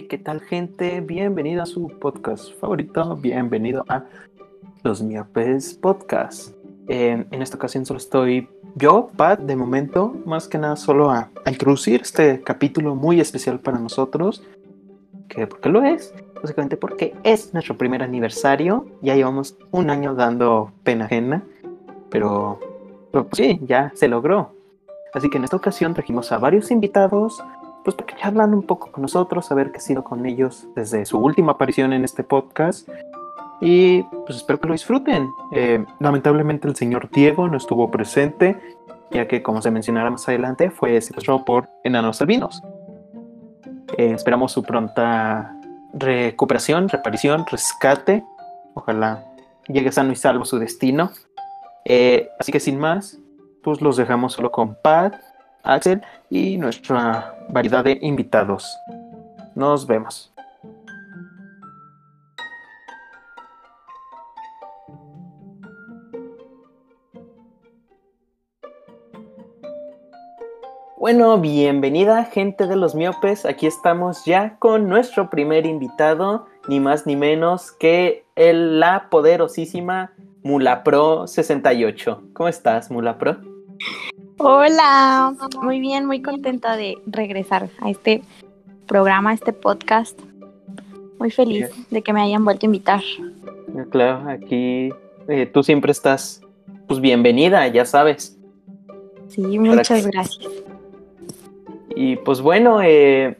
Hey, ¿qué tal gente? Bienvenido a su podcast favorito, bienvenido a Los Miopes Podcast. En esta ocasión solo estoy yo, Pat, de momento, más que nada solo a, a introducir este capítulo muy especial para nosotros. Que, ¿Por qué lo es? Básicamente porque es nuestro primer aniversario, ya llevamos un año dando pena ajena, pero, pero pues sí, ya se logró. Así que en esta ocasión trajimos a varios invitados, pues para que charlan un poco con nosotros, a ver qué ha sido con ellos desde su última aparición en este podcast. Y pues espero que lo disfruten. Eh, lamentablemente el señor Diego no estuvo presente, ya que como se mencionará más adelante, fue secuestrado por enanos albinos. Eh, esperamos su pronta recuperación, reparición, rescate. Ojalá llegue sano y salvo su destino. Eh, así que sin más, pues los dejamos solo con Pat, Axel y nuestra variedad de invitados. Nos vemos. Bueno, bienvenida gente de los miopes. Aquí estamos ya con nuestro primer invitado, ni más ni menos que el, la poderosísima Mulapro 68. ¿Cómo estás, Mulapro? Hola, muy bien, muy contenta de regresar a este programa, a este podcast. Muy feliz de que me hayan vuelto a invitar. Claro, aquí eh, tú siempre estás, pues bienvenida, ya sabes. Sí, muchas gracias. Y pues bueno, eh,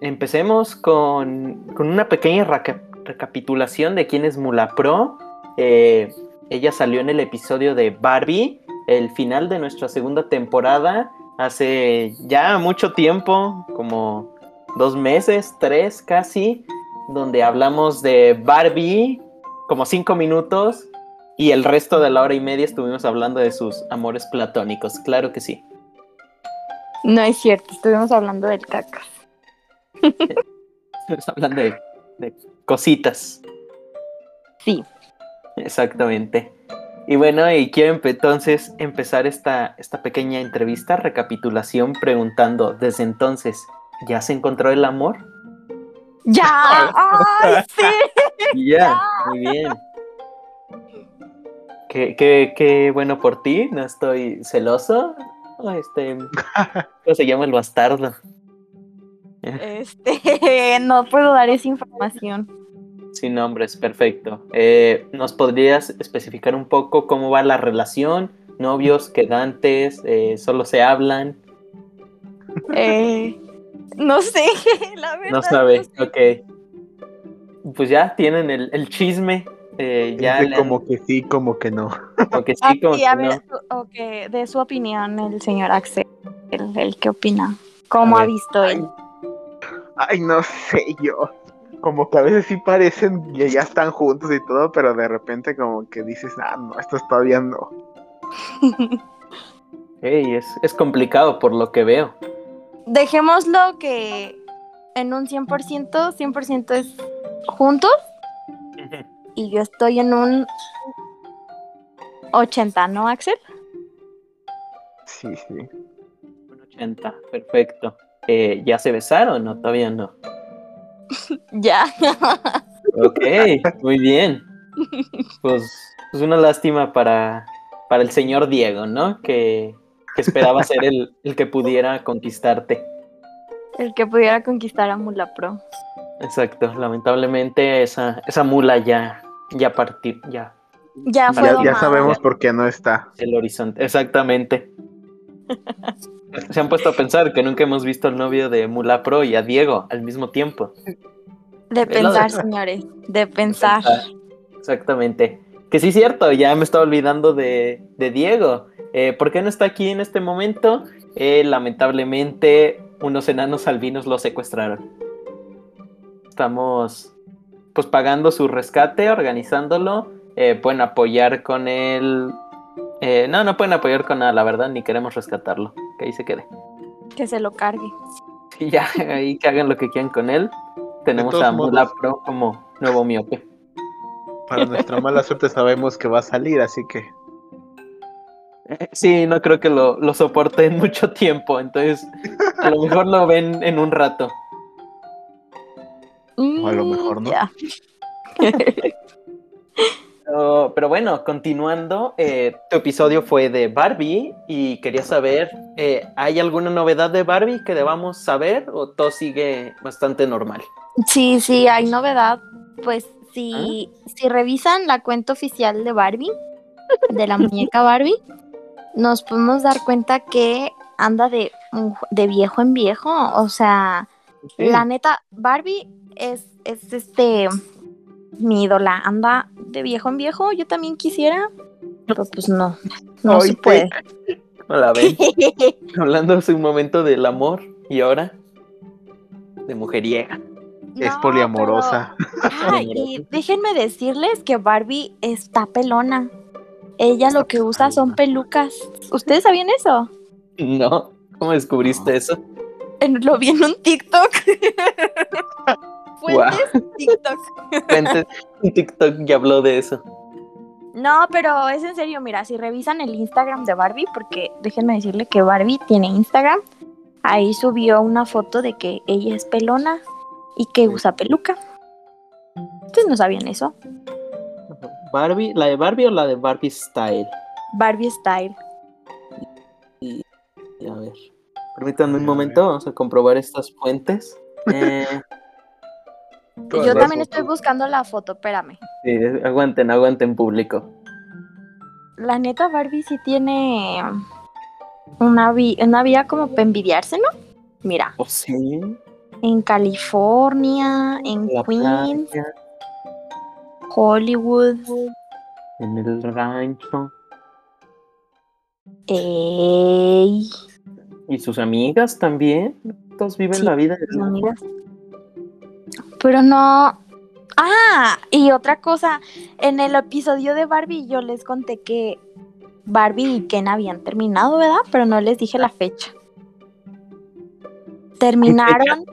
empecemos con, con, una pequeña reca recapitulación de quién es Mula Pro. Eh, ella salió en el episodio de Barbie, el final de nuestra segunda temporada, hace ya mucho tiempo, como dos meses, tres casi, donde hablamos de Barbie, como cinco minutos, y el resto de la hora y media estuvimos hablando de sus amores platónicos, claro que sí. No es cierto, estuvimos hablando del cacas. estuvimos hablando de, de, cositas. Sí. Exactamente. Y bueno, y quiero entonces empezar esta, esta pequeña entrevista, recapitulación, preguntando, desde entonces, ¿ya se encontró el amor? ¡Ya! ¡Ay, sí! Ya, yeah, muy bien. Qué, qué, qué bueno por ti, no estoy celoso, este, ¿cómo se llama el bastardo? Este, no puedo dar esa información. Sin nombres, perfecto. Eh, ¿Nos podrías especificar un poco cómo va la relación? ¿Novios, quedantes? Eh, ¿Solo se hablan? Eh, no sé, la verdad. No sabe, no sé. ok. Pues ya tienen el, el chisme. Eh, ya han... como que sí, como que no. Como que sí, como Aquí, que a ver, no. okay, de su opinión, el señor Axel, el, el qué opina, cómo ha visto él. Ay, no sé yo. Como que a veces sí parecen que ya están juntos y todo, pero de repente como que dices, ah, no, esto todavía no. Hey, es, es complicado por lo que veo. Dejémoslo que en un 100%, 100% es juntos y yo estoy en un 80, ¿no, Axel? Sí, sí. Un 80, perfecto. Eh, ¿Ya se besaron o todavía no? Ya. ok, muy bien. Pues, pues una lástima para, para el señor Diego, ¿no? Que, que esperaba ser el, el, que pudiera conquistarte. El que pudiera conquistar a Mula Pro. Exacto, lamentablemente esa, esa mula ya, ya partió, ya. Ya fue ya, ya sabemos por qué no está. El horizonte, exactamente. Se han puesto a pensar que nunca hemos visto al novio de Mula Pro y a Diego al mismo tiempo. De pensar, señores, de pensar. Exactamente. Que sí es cierto, ya me estaba olvidando de, de Diego. Eh, ¿Por qué no está aquí en este momento? Eh, lamentablemente, unos enanos albinos lo secuestraron. Estamos pues pagando su rescate, organizándolo. Eh, pueden apoyar con él. Eh, no, no pueden apoyar con nada, la verdad, ni queremos rescatarlo. Que ahí se quede. Que se lo cargue. Sí, ya, ahí que hagan lo que quieran con él. Tenemos a Mula Pro como nuevo miope. Para nuestra mala suerte sabemos que va a salir, así que. Sí, no creo que lo, lo soporte en mucho tiempo, entonces a lo mejor lo ven en un rato. O a lo Mm, mejor no. ya. Pero bueno, continuando, eh, tu episodio fue de Barbie y quería saber, eh, ¿hay alguna novedad de Barbie que debamos saber o todo sigue bastante normal? Sí, sí, hay novedad. Pues si, si revisan la cuenta oficial de Barbie, de la muñeca Barbie, nos podemos dar cuenta que anda de, de viejo en viejo. O sea, la neta, Barbie es, es este mi ídola. Anda de viejo en viejo. Yo también quisiera, pero pues no, no se Oíte. puede. ¿No la ven? Hablando hace un momento del amor y ahora de mujeriega. Es poliamorosa. pero- Ah, y déjenme decirles que Barbie está pelona. Ella lo que usa son pelucas. ¿Ustedes sabían eso? No, ¿cómo descubriste No. eso? En- Lo vi en un TikTok. Fuentes TikTok. Cuente, un TikTok ya habló de eso. No, pero es en serio, mira, si revisan el Instagram de Barbie, porque déjenme decirle que Barbie tiene Instagram, ahí subió una foto de que ella es pelona y que usa peluca. Ustedes no sabían eso. Barbie, ¿la de Barbie o la de Barbie Style? Barbie Style. Y, y a ver, permítanme un momento, vamos a comprobar estas fuentes. Eh, Todas Yo también estoy buscando la foto, espérame. sí, aguanten, aguanten público. La neta Barbie sí tiene una, vi- una vida como para envidiarse, ¿no? Mira, ¿O sí? en California, en La Queens, playa, Hollywood, en el rancho. ey, Y sus amigas también. Todos viven Sí, la vida de sus lujo. Pero no. Ah, y otra cosa, en el episodio de Barbie yo les conté que Barbie y Ken habían terminado, ¿verdad? Pero no les dije la fecha. Terminaron.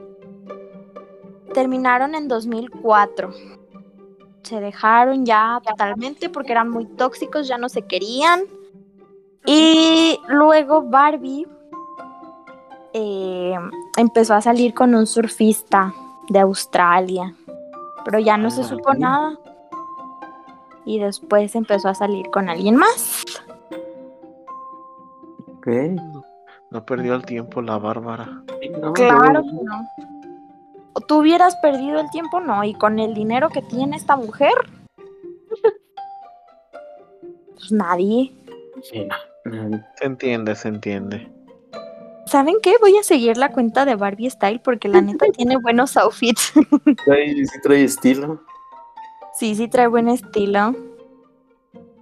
terminaron en 2004. Se dejaron ya totalmente porque eran muy tóxicos, ya no se querían. Y luego Barbie eh, empezó a salir con un surfista de Australia, pero ya no se supo nada. Y después empezó a salir con alguien más. Ok. No perdió el tiempo la Bárbara. No, Claro que no. ¿O ¿Tú hubieras perdido el tiempo? No. Y con el dinero que tiene esta mujer, pues nadie. Sí, no. Se entiende, se entiende. ¿Saben qué? Voy a seguir la cuenta de Barbie Style porque la neta tiene buenos outfits. Trae, sí trae estilo. Sí, sí trae buen estilo.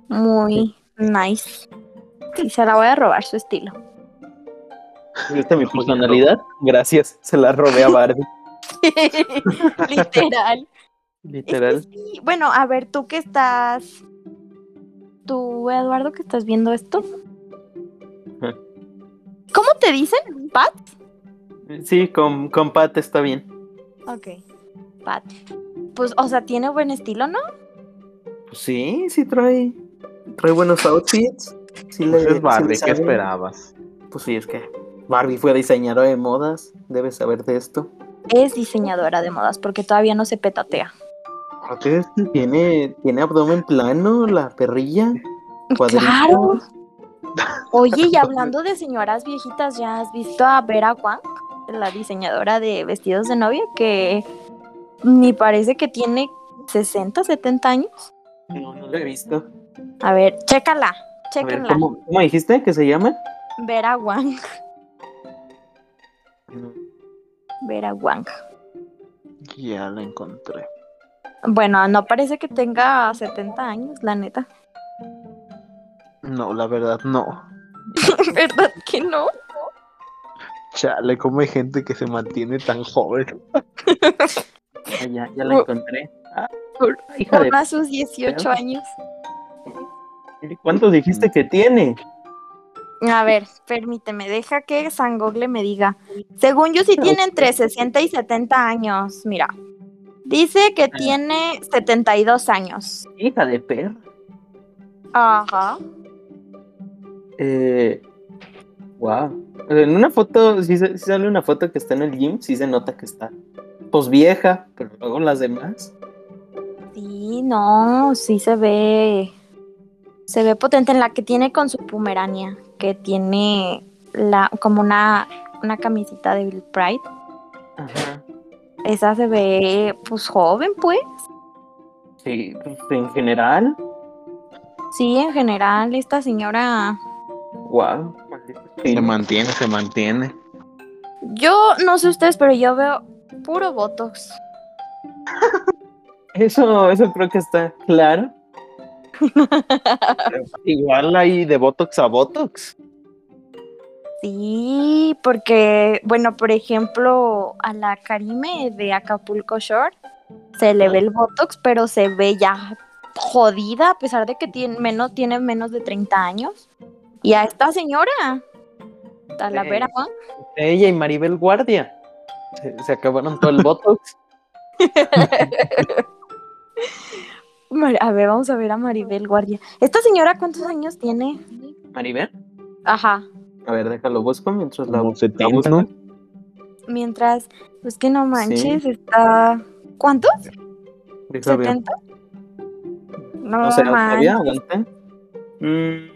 Muy nice. Sí, se la voy a robar su estilo. ¿Viste mi personalidad? Gracias, se la robé a Barbie. Literal. Es que Literal. sí. Bueno, a ver, tú que estás. Tú, Eduardo, que estás viendo esto. ¿Cómo te dicen? ¿Pat? Sí, con, con Pat está bien. Ok. Pat. Pues, o sea, tiene buen estilo, ¿no? Pues sí, sí trae. Trae buenos outfits. Sí le- Pues sí es le Barbie, ¿qué sabe. esperabas? Pues sí, es que Barbie fue diseñadora de modas. Debes saber de esto. Es diseñadora de modas porque todavía no se petatea. Tiene, tiene abdomen plano, la perrilla. cuadritos. Claro. Oye, y hablando de señoras viejitas, ¿ya has visto a Vera Wang, la diseñadora de vestidos de novia, que ni parece que tiene 60, 70 años? No, no lo he visto. A ver, chécala, A ver, chéquenla. ¿cómo, cómo dijiste que se llama? Vera Wang, Vera Wang. Ya la encontré. Bueno, no parece que tenga 70 años, la neta. No, la verdad, no. ¿Verdad que no? Chale, ¿cómo hay gente que se mantiene tan joven? Ya, ya la encontré. Ah, Por, hija de... a sus 18 años. ¿Cuántos dijiste que tiene? A ver, permíteme, deja que San Google me diga. Según yo, sí tiene entre 60 y 70 años. Mira, dice que tiene 72 años. Hija de perra. Ajá. Eh, wow. En una foto, si sale una foto que está en el gym, sí se nota que está pues vieja, pero luego las demás. Sí, no, sí se ve. Se ve potente en la que tiene con su Pomerania, que tiene la, como una, una camisita de Bill Pride. Ajá. Esa se ve, pues, joven, pues. Sí, pues, en general, Sí, en general, esta señora. Wow. Se mantiene, se mantiene. Yo no sé ustedes, pero yo veo puro Botox. Eso, eso creo que está claro. Igual hay de Botox a Botox. Sí, porque, bueno, por ejemplo, a la Karime de Acapulco Shore se le ve el Botox, pero se ve ya jodida, a pesar de que tiene menos, tiene menos de 30 años. Y a esta señora, Talavera, ¿no? Ella y Maribel Guardia. Se, se acabaron todo el Botox. A ver, vamos a ver a Maribel Guardia. ¿Esta señora cuántos años tiene? Maribel. Ajá. A ver, déjalo busco mientras la, Como la 70, busco. ¿no? Mientras, pues que no manches, Sí. está. ¿Cuántos? Deja ver. ¿70? No, No sé, manches. todavía. Mm,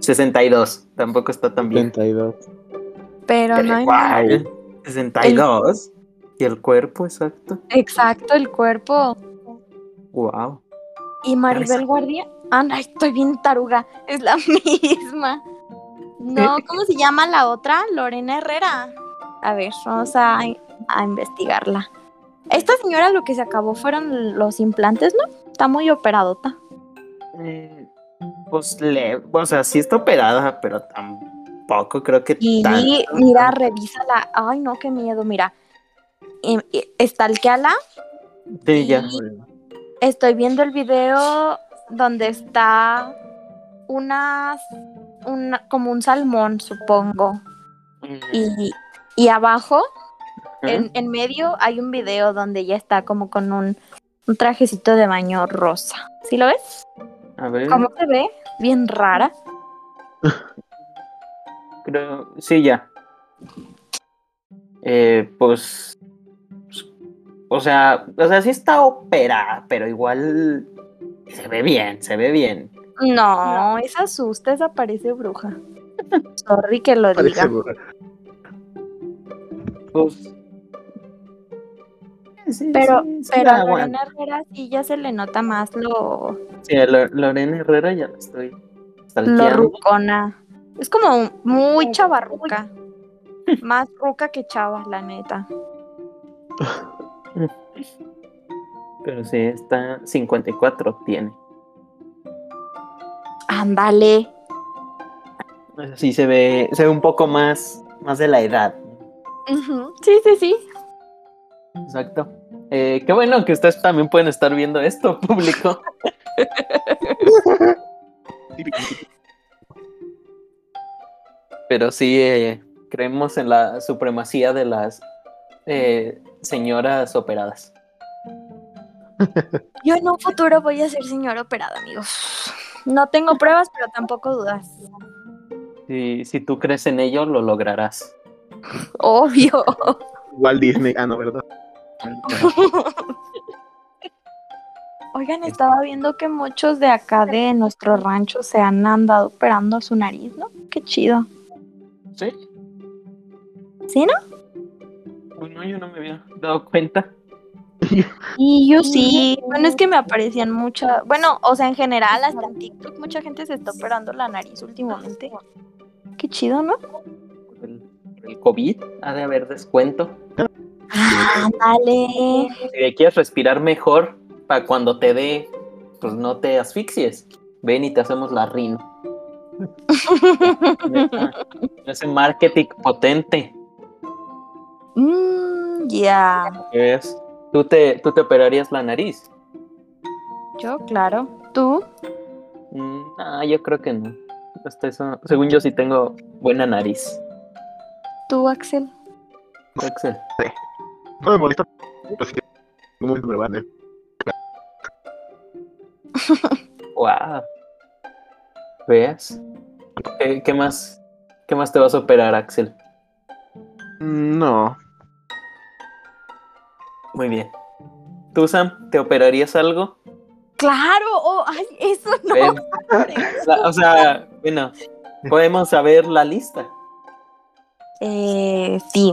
62. Tampoco está tan bien. 32. Pero, Pero no hay igual, 62. Y el cuerpo, exacto. Exacto, el cuerpo. Wow. Y Maribel Guardia. Ah, no, estoy bien taruga. Es la misma. No, ¿cómo se llama la otra? Lorena Herrera. A ver, vamos a, a investigarla. Esta señora lo que se acabó fueron los implantes, ¿no? Está muy operadota. Eh, pues le, o sea, sí está operada, pero tampoco creo que Y mira, revísala. Ay, no, qué miedo, mira. Estalqueala. Sí, ya. Estoy viendo el video donde está una, una como un salmón, supongo. Y, y abajo, en, en medio, hay un video donde ella está como con un, un trajecito de baño rosa. ¿Sí lo ves? A ver, ¿Cómo se ve? Bien rara. creo, sí, ya. Eh, pues, pues, o sea, o sea, sí está operada, pero igual se ve bien, se ve bien. No, esa asusta, esa parece bruja. Sorry que lo Parece diga. burra. Pues, sí, Pero, sí, sí pero a. Lorena Herrera sí ya se le nota más lo, Sí, a Lo- Lorena Herrera ya la estoy lo stalkeando. rucona. Es como muy chavarruca. Más ruca que chava, la neta. Pero sí, está 54 tiene. Ándale. Sí se ve, se ve un poco más, más de la edad. Sí, sí, sí. Exacto. Eh, qué bueno que ustedes también pueden estar viendo esto, público. Pero sí, eh, creemos en la supremacía de las eh, señoras operadas. Yo en un futuro voy a ser señora operada, amigos. No tengo pruebas, pero tampoco dudas. Si, si tú crees en ello, lo lograrás. Obvio. Igual Disney. Ah, no, ¿verdad? Oigan, estaba viendo que muchos de acá de nuestro rancho se han andado operando su nariz, ¿no? Qué chido. ¿Sí? ¿Sí, no? Bueno, yo no me había dado cuenta. Y yo sí. Bueno, es que me aparecían muchas. Bueno, o sea, en general, hasta en TikTok, mucha gente se está operando la nariz últimamente. Qué chido, ¿no? El, el COVID ha de haber descuento. Ándale. Si quieres respirar mejor, para cuando te dé, pues no te asfixies. Ven y te hacemos la rino. Ese marketing potente. Mm, ya. ¿Tú te, tú te operarías la nariz. Yo, claro. ¿Tú? Mm, No, yo creo que no. Hasta eso, según yo sí tengo buena nariz. ¿Tú, Axel? Axel. No me molesta. Pero sí que no me me vale. Wow. ¿Ves? ¿Qué, qué más? ¿Qué más te vas a operar, Axel? Mm, No. Muy bien. ¿Tú, Sam, te operarías algo? Claro, oh, ay, eso no. La- o sea, bueno, podemos saber la lista. Eh, sí.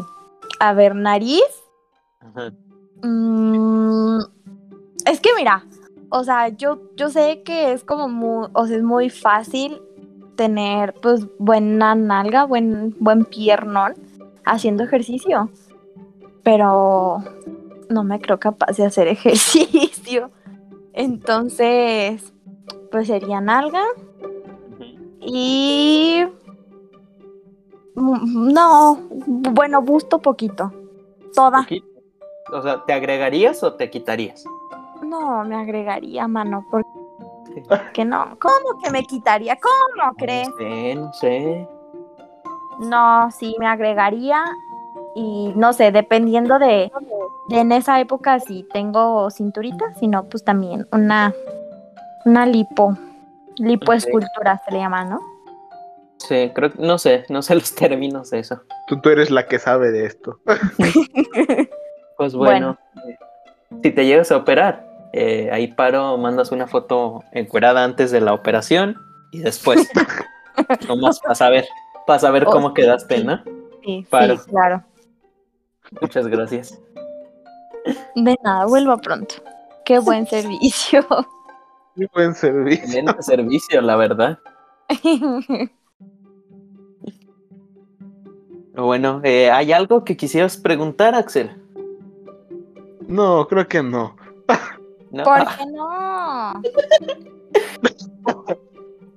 A ver, nariz. Mm, es que mira, o sea, yo, yo sé que es como muy, o sea, es muy fácil tener pues buena nalga, buen, buen piernón haciendo ejercicio. Pero no me creo capaz de hacer ejercicio. Entonces, pues sería nalga. Y mm, no, bueno, busto poquito. Toda. Poquito. O sea, ¿te agregarías o te quitarías? No, me agregaría, mano, porque no. ¿Cómo que me quitaría? ¿Cómo crees? No sé, no sí, me agregaría y no sé, dependiendo de, de en esa época si tengo cinturita, si no, pues también una, una lipo, lipoescultura se le llama, ¿no? Sí, creo que no sé, no sé los términos de eso. Tú, tú eres la que sabe de esto. Pues bueno, eh, si te llegas a operar, eh, ahí paro, mandas una foto encuerada antes de la operación y después. Nomás para saber, para saber Oh, cómo sí, quedaste, sí. ¿no? Sí, Paro. sí, claro. Muchas gracias. De nada, vuelva pronto. Qué buen servicio. Muy buen servicio. Excelente servicio, la verdad. Bueno, eh, ¿hay algo que quisieras preguntar, Axel? No, creo que no. ¿No? ¿Por qué no?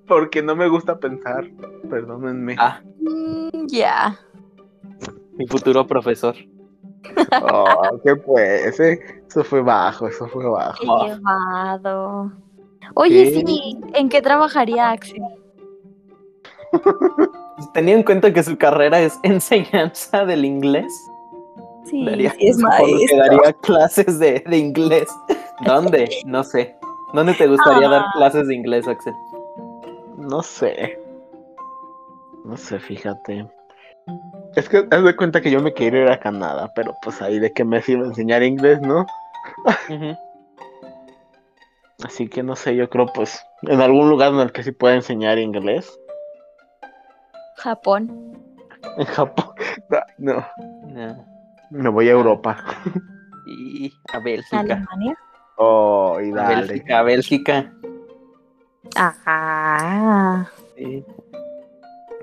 Porque no me gusta pensar. Perdónenme. ah, Mm, Ya. mi futuro profesor. Oh, ¿Qué pues? eh? Eso fue bajo, eso fue bajo. Qué llevado. Oye, ¿Qué? sí, ¿en qué trabajaría Axel? Teniendo en cuenta que su carrera es enseñanza del inglés, Sí, daría, sí es supongo que maestro. daría clases de, de inglés. ¿Dónde? No sé. ¿Dónde te gustaría dar Ah. clases de inglés, Axel? No sé. No sé, fíjate. Es que haz de cuenta que yo me quería ir a Canadá, pero pues ahí de qué me sirve enseñar inglés, ¿no? Así que no sé, yo creo pues en algún lugar en el que sí pueda enseñar inglés. Japón. En Japón. No, No. Me voy a Europa. Y a Bélgica. Alemania. Oh, y A. Bélgica, a Bélgica. Ajá. Sí.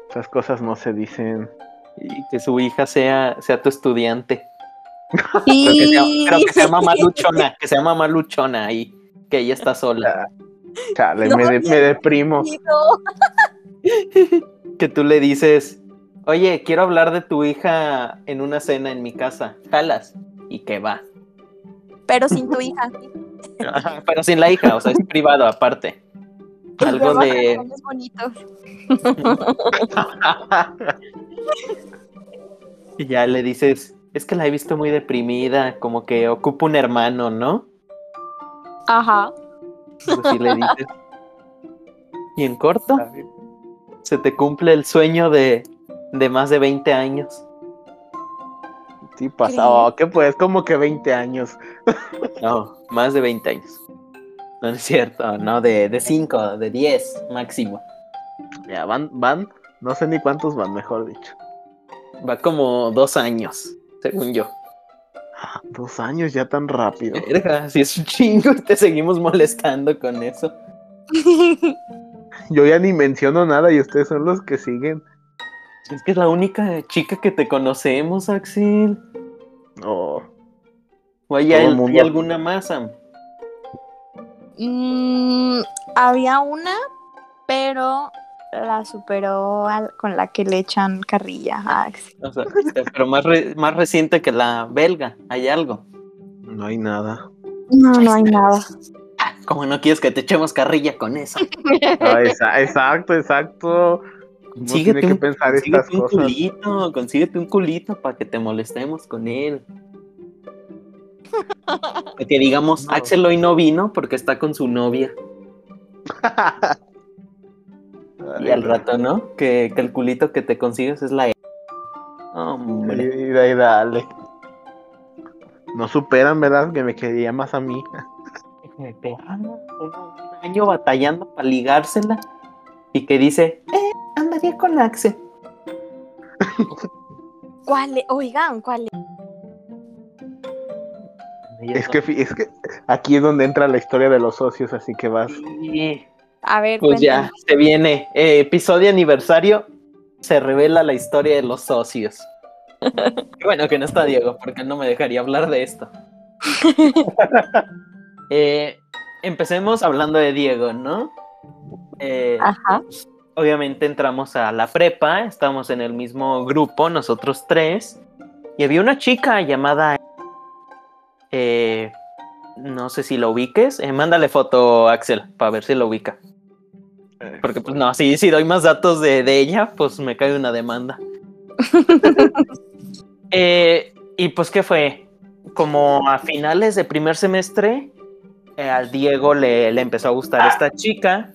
Esas cosas no se dicen. Y que su hija sea, sea tu estudiante. Pero que, Sí. sea, pero que sea mamá luchona, que sea mamá luchona ahí, que ella está sola. Chale, No, me, de- ya me deprimo. Que tú le dices, oye, quiero hablar de tu hija en una cena en mi casa, jalas, y que va. Pero sin tu hija. Ajá, Pero sin la hija, o sea, es privado aparte. Algo de... baja los bonitos. Y ya le dices, es que la he visto muy deprimida, como que ocupa un hermano, ¿no? Ajá. Pues sí le dices. Y en corto, se te cumple el sueño de, de más de 20 años. Sí, pasado. ¿Qué pues? Como que 20 años. No, más de 20 años. No es cierto, no, de, de 5, de 10 máximo. Ya, van, van, no sé ni cuántos van, mejor dicho. Va como dos años, según yo. Ah, Dos años ya tan rápido. Verga, si es un chingo y te seguimos molestando con eso. Yo ya ni menciono nada y ustedes son los que siguen. Es que es la única chica que te conocemos, Axel. Oh, ¿O hay, el alguna más, Sam? Mm, había una, pero la superó al- con la que le echan carrilla a Axel. O sea, pero más, re- más reciente que la belga, ¿hay algo? no hay nada. No, no hay nada. Como no quieres que te echemos carrilla con eso? Ah, esa- exacto, exacto. Uno Consíguete tiene que un, pensar estas un cosas. culito, consíguete un culito para que te molestemos con él. Que digamos, No. Axel hoy no vino porque está con su novia. Y al rato, ¿no? Que, que el culito que te consigues es la... Y, Hombre. y ahí dale. No superan, ¿verdad? Que me quería más a mí. un año batallando para ligársela y que dice, eh, andaría con Axel. ¿Cuál? Oigan, ¿cuál? Es que, es que aquí es donde entra la historia de los socios, así que vas. Sí. A ver, Pues ya, se viene. eh, episodio aniversario. Se revela la historia de los socios. Qué bueno que no está Diego, porque no me dejaría hablar de esto. Eh, empecemos hablando de Diego, ¿no? Eh, Ajá. obviamente entramos a la prepa, estamos en el mismo grupo, nosotros tres, y había una chica llamada... eh, no sé si lo ubiques. eh, mándale foto, Axel, para ver si lo ubica. Porque pues no, si, si doy más datos de, de ella, pues me cae una demanda. Eh, y pues, ¿qué fue? Como a finales de primer semestre, eh, al Diego le, le empezó a gustar esta chica,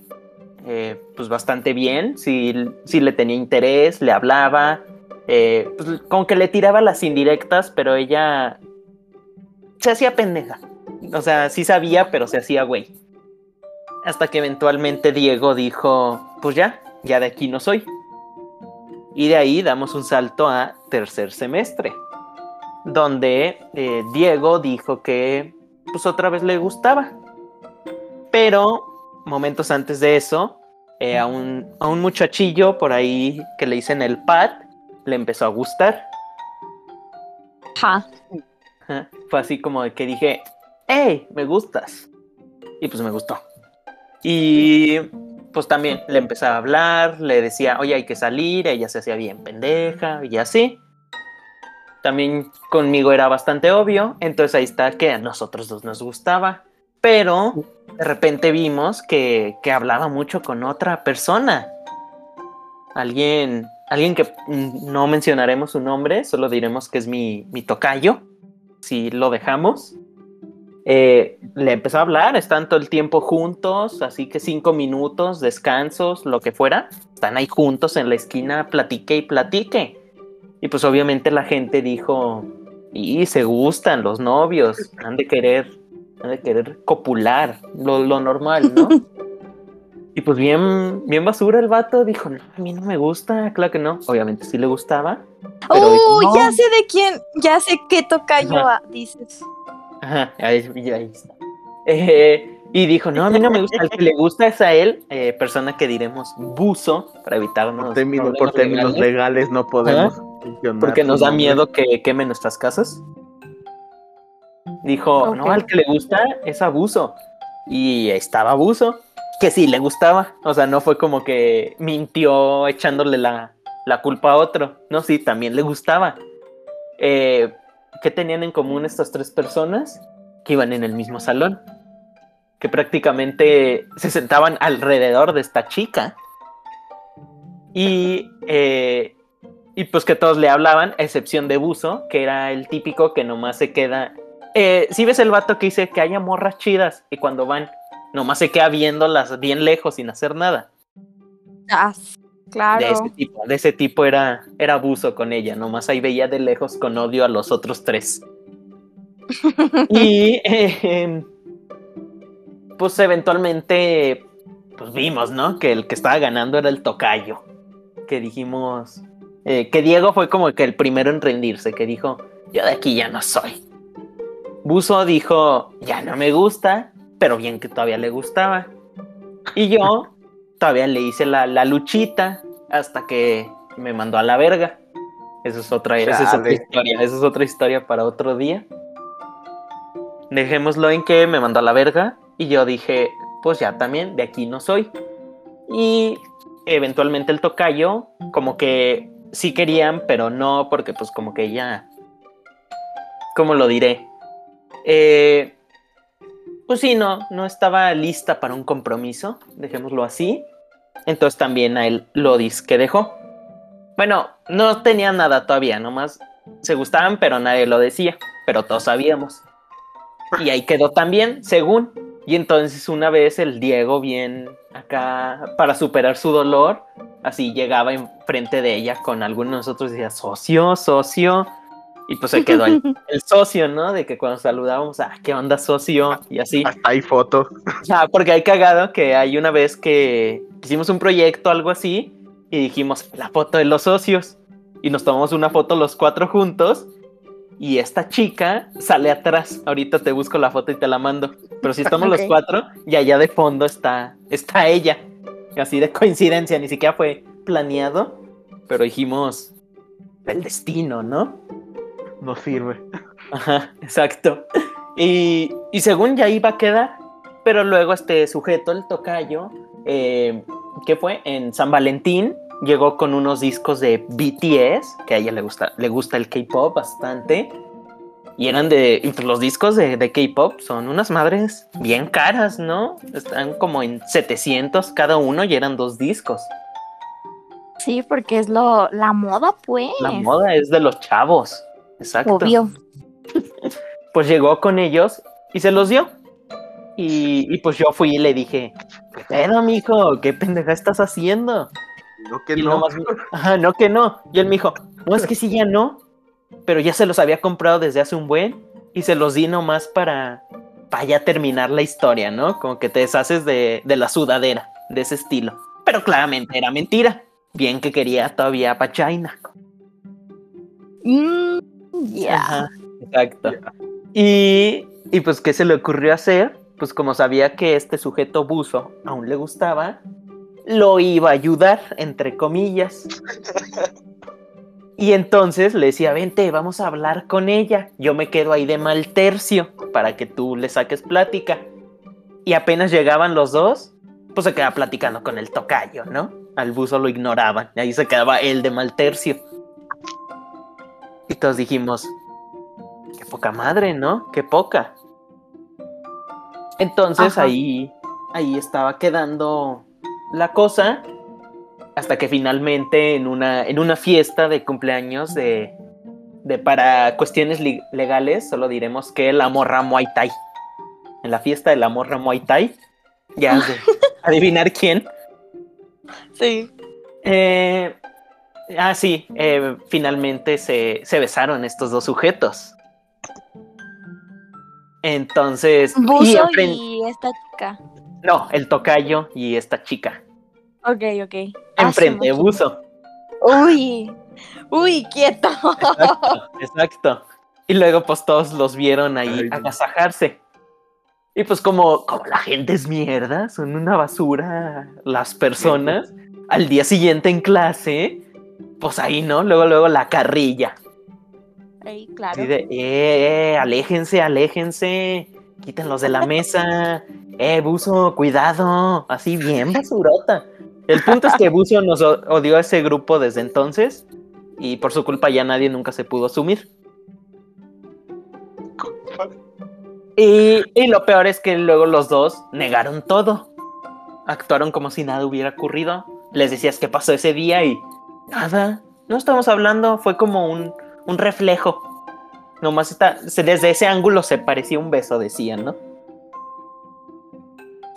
eh, pues bastante bien, sí, sí le tenía interés, le hablaba, eh, pues como que le tiraba las indirectas, pero ella se hacía pendeja. O sea, sí sabía, pero se hacía güey. Hasta que eventualmente Diego dijo, pues ya, ya de aquí no soy. Y de ahí damos un salto a tercer semestre, donde eh, Diego dijo que pues otra vez le gustaba. Pero momentos antes de eso, eh, a, un, a un muchachillo por ahí que le dicen el Pat, le empezó a gustar. Ajá. Ajá. Fue así como de que dije, hey, me gustas. Y pues me gustó. Y pues también le empecé a hablar, le decía, oye, hay que salir, ella se hacía bien pendeja y así. También conmigo era bastante obvio, entonces ahí está que a nosotros dos nos gustaba. Pero de repente vimos que, que hablaba mucho con otra persona. Alguien, alguien que no mencionaremos su nombre, solo diremos que es mi, mi tocayo si lo dejamos. Eh, le empezó a hablar, están todo el tiempo juntos, así que cinco minutos, descansos, lo que fuera. Están ahí juntos en la esquina, platique y platique. Y pues obviamente la gente dijo, y se gustan los novios, han de querer, de querer copular, lo, lo normal, ¿no? y pues bien, bien basura el vato, dijo, no, a mí no me gusta, claro que no. Obviamente sí le gustaba. Pero dijo. "No". Ya sé de quién, ya sé qué tocayo Ajá. ah, dices. Ajá, ahí, ahí está. Eh, y dijo, no, a mí no me gusta, al que le gusta es a él, eh, persona que diremos buzo, para evitarnos Por, término- problemas por términos legales, legales no podemos porque nos da miedo que quemen nuestras casas. Dijo, no, al que le gusta es abuso. Y estaba abuso, que sí le gustaba. O sea, no fue como que mintió echándole la, la culpa a otro. No, sí, también le gustaba. Eh, ¿Qué tenían en común estas tres personas? Que iban en el mismo salón. Que prácticamente se sentaban alrededor de esta chica. Y, eh, y pues que todos le hablaban, a excepción de Buzo, que era el típico que nomás se queda. Eh, si ves el vato que dice que haya morras chidas y cuando van, nomás se queda viéndolas bien lejos sin hacer nada. Ah, claro. De ese tipo, de ese tipo era, era Buzo con ella, nomás ahí veía de lejos con odio a los otros tres. y eh, pues eventualmente pues vimos, ¿no? Que el que estaba ganando era el tocayo. Que dijimos, eh, que Diego fue como que el primero en rendirse, que dijo, yo de aquí ya no soy. Buzo dijo, ya no me gusta, pero bien que todavía le gustaba. Y yo todavía le hice la, la luchita hasta que me mandó a la verga. Eso es otra, esa es otra historia, esa es otra historia para otro día. Dejémoslo en que me mandó a la verga y yo dije, pues ya también, de aquí no soy. Y eventualmente el tocayo, como que sí querían, pero no, porque pues como que ya, ¿cómo lo diré? Eh, pues sí, no, no estaba lista para un compromiso, dejémoslo así. Entonces también a él lo que dejó. Bueno, no tenía nada todavía, nomás se gustaban, pero nadie lo decía, pero todos sabíamos. Y ahí quedó también, según. Y entonces una vez el Diego, bien acá, para superar su dolor, así llegaba enfrente de ella con alguno de nosotros y decía, socio, socio, Y pues se quedó el, el socio, ¿no? De que cuando saludábamos, ah, ¿qué onda socio? Y así. Hasta hay fotos. O sea, porque hay cagado que hay una vez que hicimos un proyecto, algo así, y dijimos la foto de los socios. Y nos tomamos una foto los cuatro juntos. Y esta chica sale atrás. Ahorita te busco la foto y te la mando. Pero si estamos los cuatro, y allá de fondo está, está ella. Así de coincidencia, ni siquiera fue planeado. Pero dijimos el destino, ¿no? No sirve. Ajá, exacto. Y, y según ya iba a quedar, pero luego este sujeto, el tocayo, eh, que fue en San Valentín, llegó con unos discos de BTS, que a ella le gusta, le gusta el K-pop bastante. Y eran de. y pues los discos de, de K-pop son unas madres bien caras, ¿no? Están como en 700 cada uno y eran dos discos. Sí, porque es lo, la moda, pues. La moda es de los chavos. Exacto. Obvio. pues llegó con ellos y se los dio. Y, y pues yo fui y le dije, ¿qué pedo, mijo? ¿Qué pendeja estás haciendo? No que Y no. nomás me- Ajá, no que no. Y él me dijo, no, es que sí, ya no. Pero ya se los había comprado desde hace un buen y se los di nomás para, para ya terminar la historia, ¿no? Como que te deshaces de, de la sudadera, de ese estilo. Pero claramente era mentira. Bien que quería todavía pa' China. Mm, ya. Ajá, exacto. Y, y pues, ¿qué se le ocurrió hacer? Pues como sabía que este sujeto buzo aún le gustaba, lo iba a ayudar, entre comillas. Y entonces le decía, vente, vamos a hablar con ella. Yo me quedo ahí de mal tercio para que tú le saques plática. Y apenas llegaban los dos, pues se quedaba platicando con el tocayo, ¿no? Al buzo lo ignoraban. Y ahí se quedaba él de mal tercio. Y todos dijimos, qué poca madre, ¿no? Qué poca. Entonces Ajá. ahí, ahí estaba quedando la cosa hasta que finalmente en una, en una fiesta de cumpleaños de, de para cuestiones legales solo diremos que la morra Muay Thai. En la fiesta de la morra Muay Thai, ya de adivinar quién. Sí. Eh, ah, sí, eh, finalmente se, se besaron estos dos sujetos. Entonces, y Buzo y esta chica. no, el tocayo y esta chica. Ok, ok. Ah, Enfrente, su buzo. Uy. Uy, quieto. Exacto, exacto. Y luego, pues todos los vieron ahí agasajarse. Y pues, como, como la gente es mierda, son una basura las personas, al día siguiente en clase, pues ahí, ¿no? Luego, luego la carrilla. Ay, claro. Así de, eh, eh, aléjense, aléjense, quítenlos de la mesa, eh, Buzo, cuidado, así bien basurota. El punto es que Buzo nos odió a ese grupo desde entonces y por su culpa ya nadie nunca se pudo asumir. Y, y lo peor es que luego los dos negaron todo. Actuaron como si nada hubiera ocurrido. Les decías qué pasó ese día y nada, no estamos hablando, fue como un, un reflejo. Nomás está, se- desde ese ángulo se parecía un beso, decían, ¿no?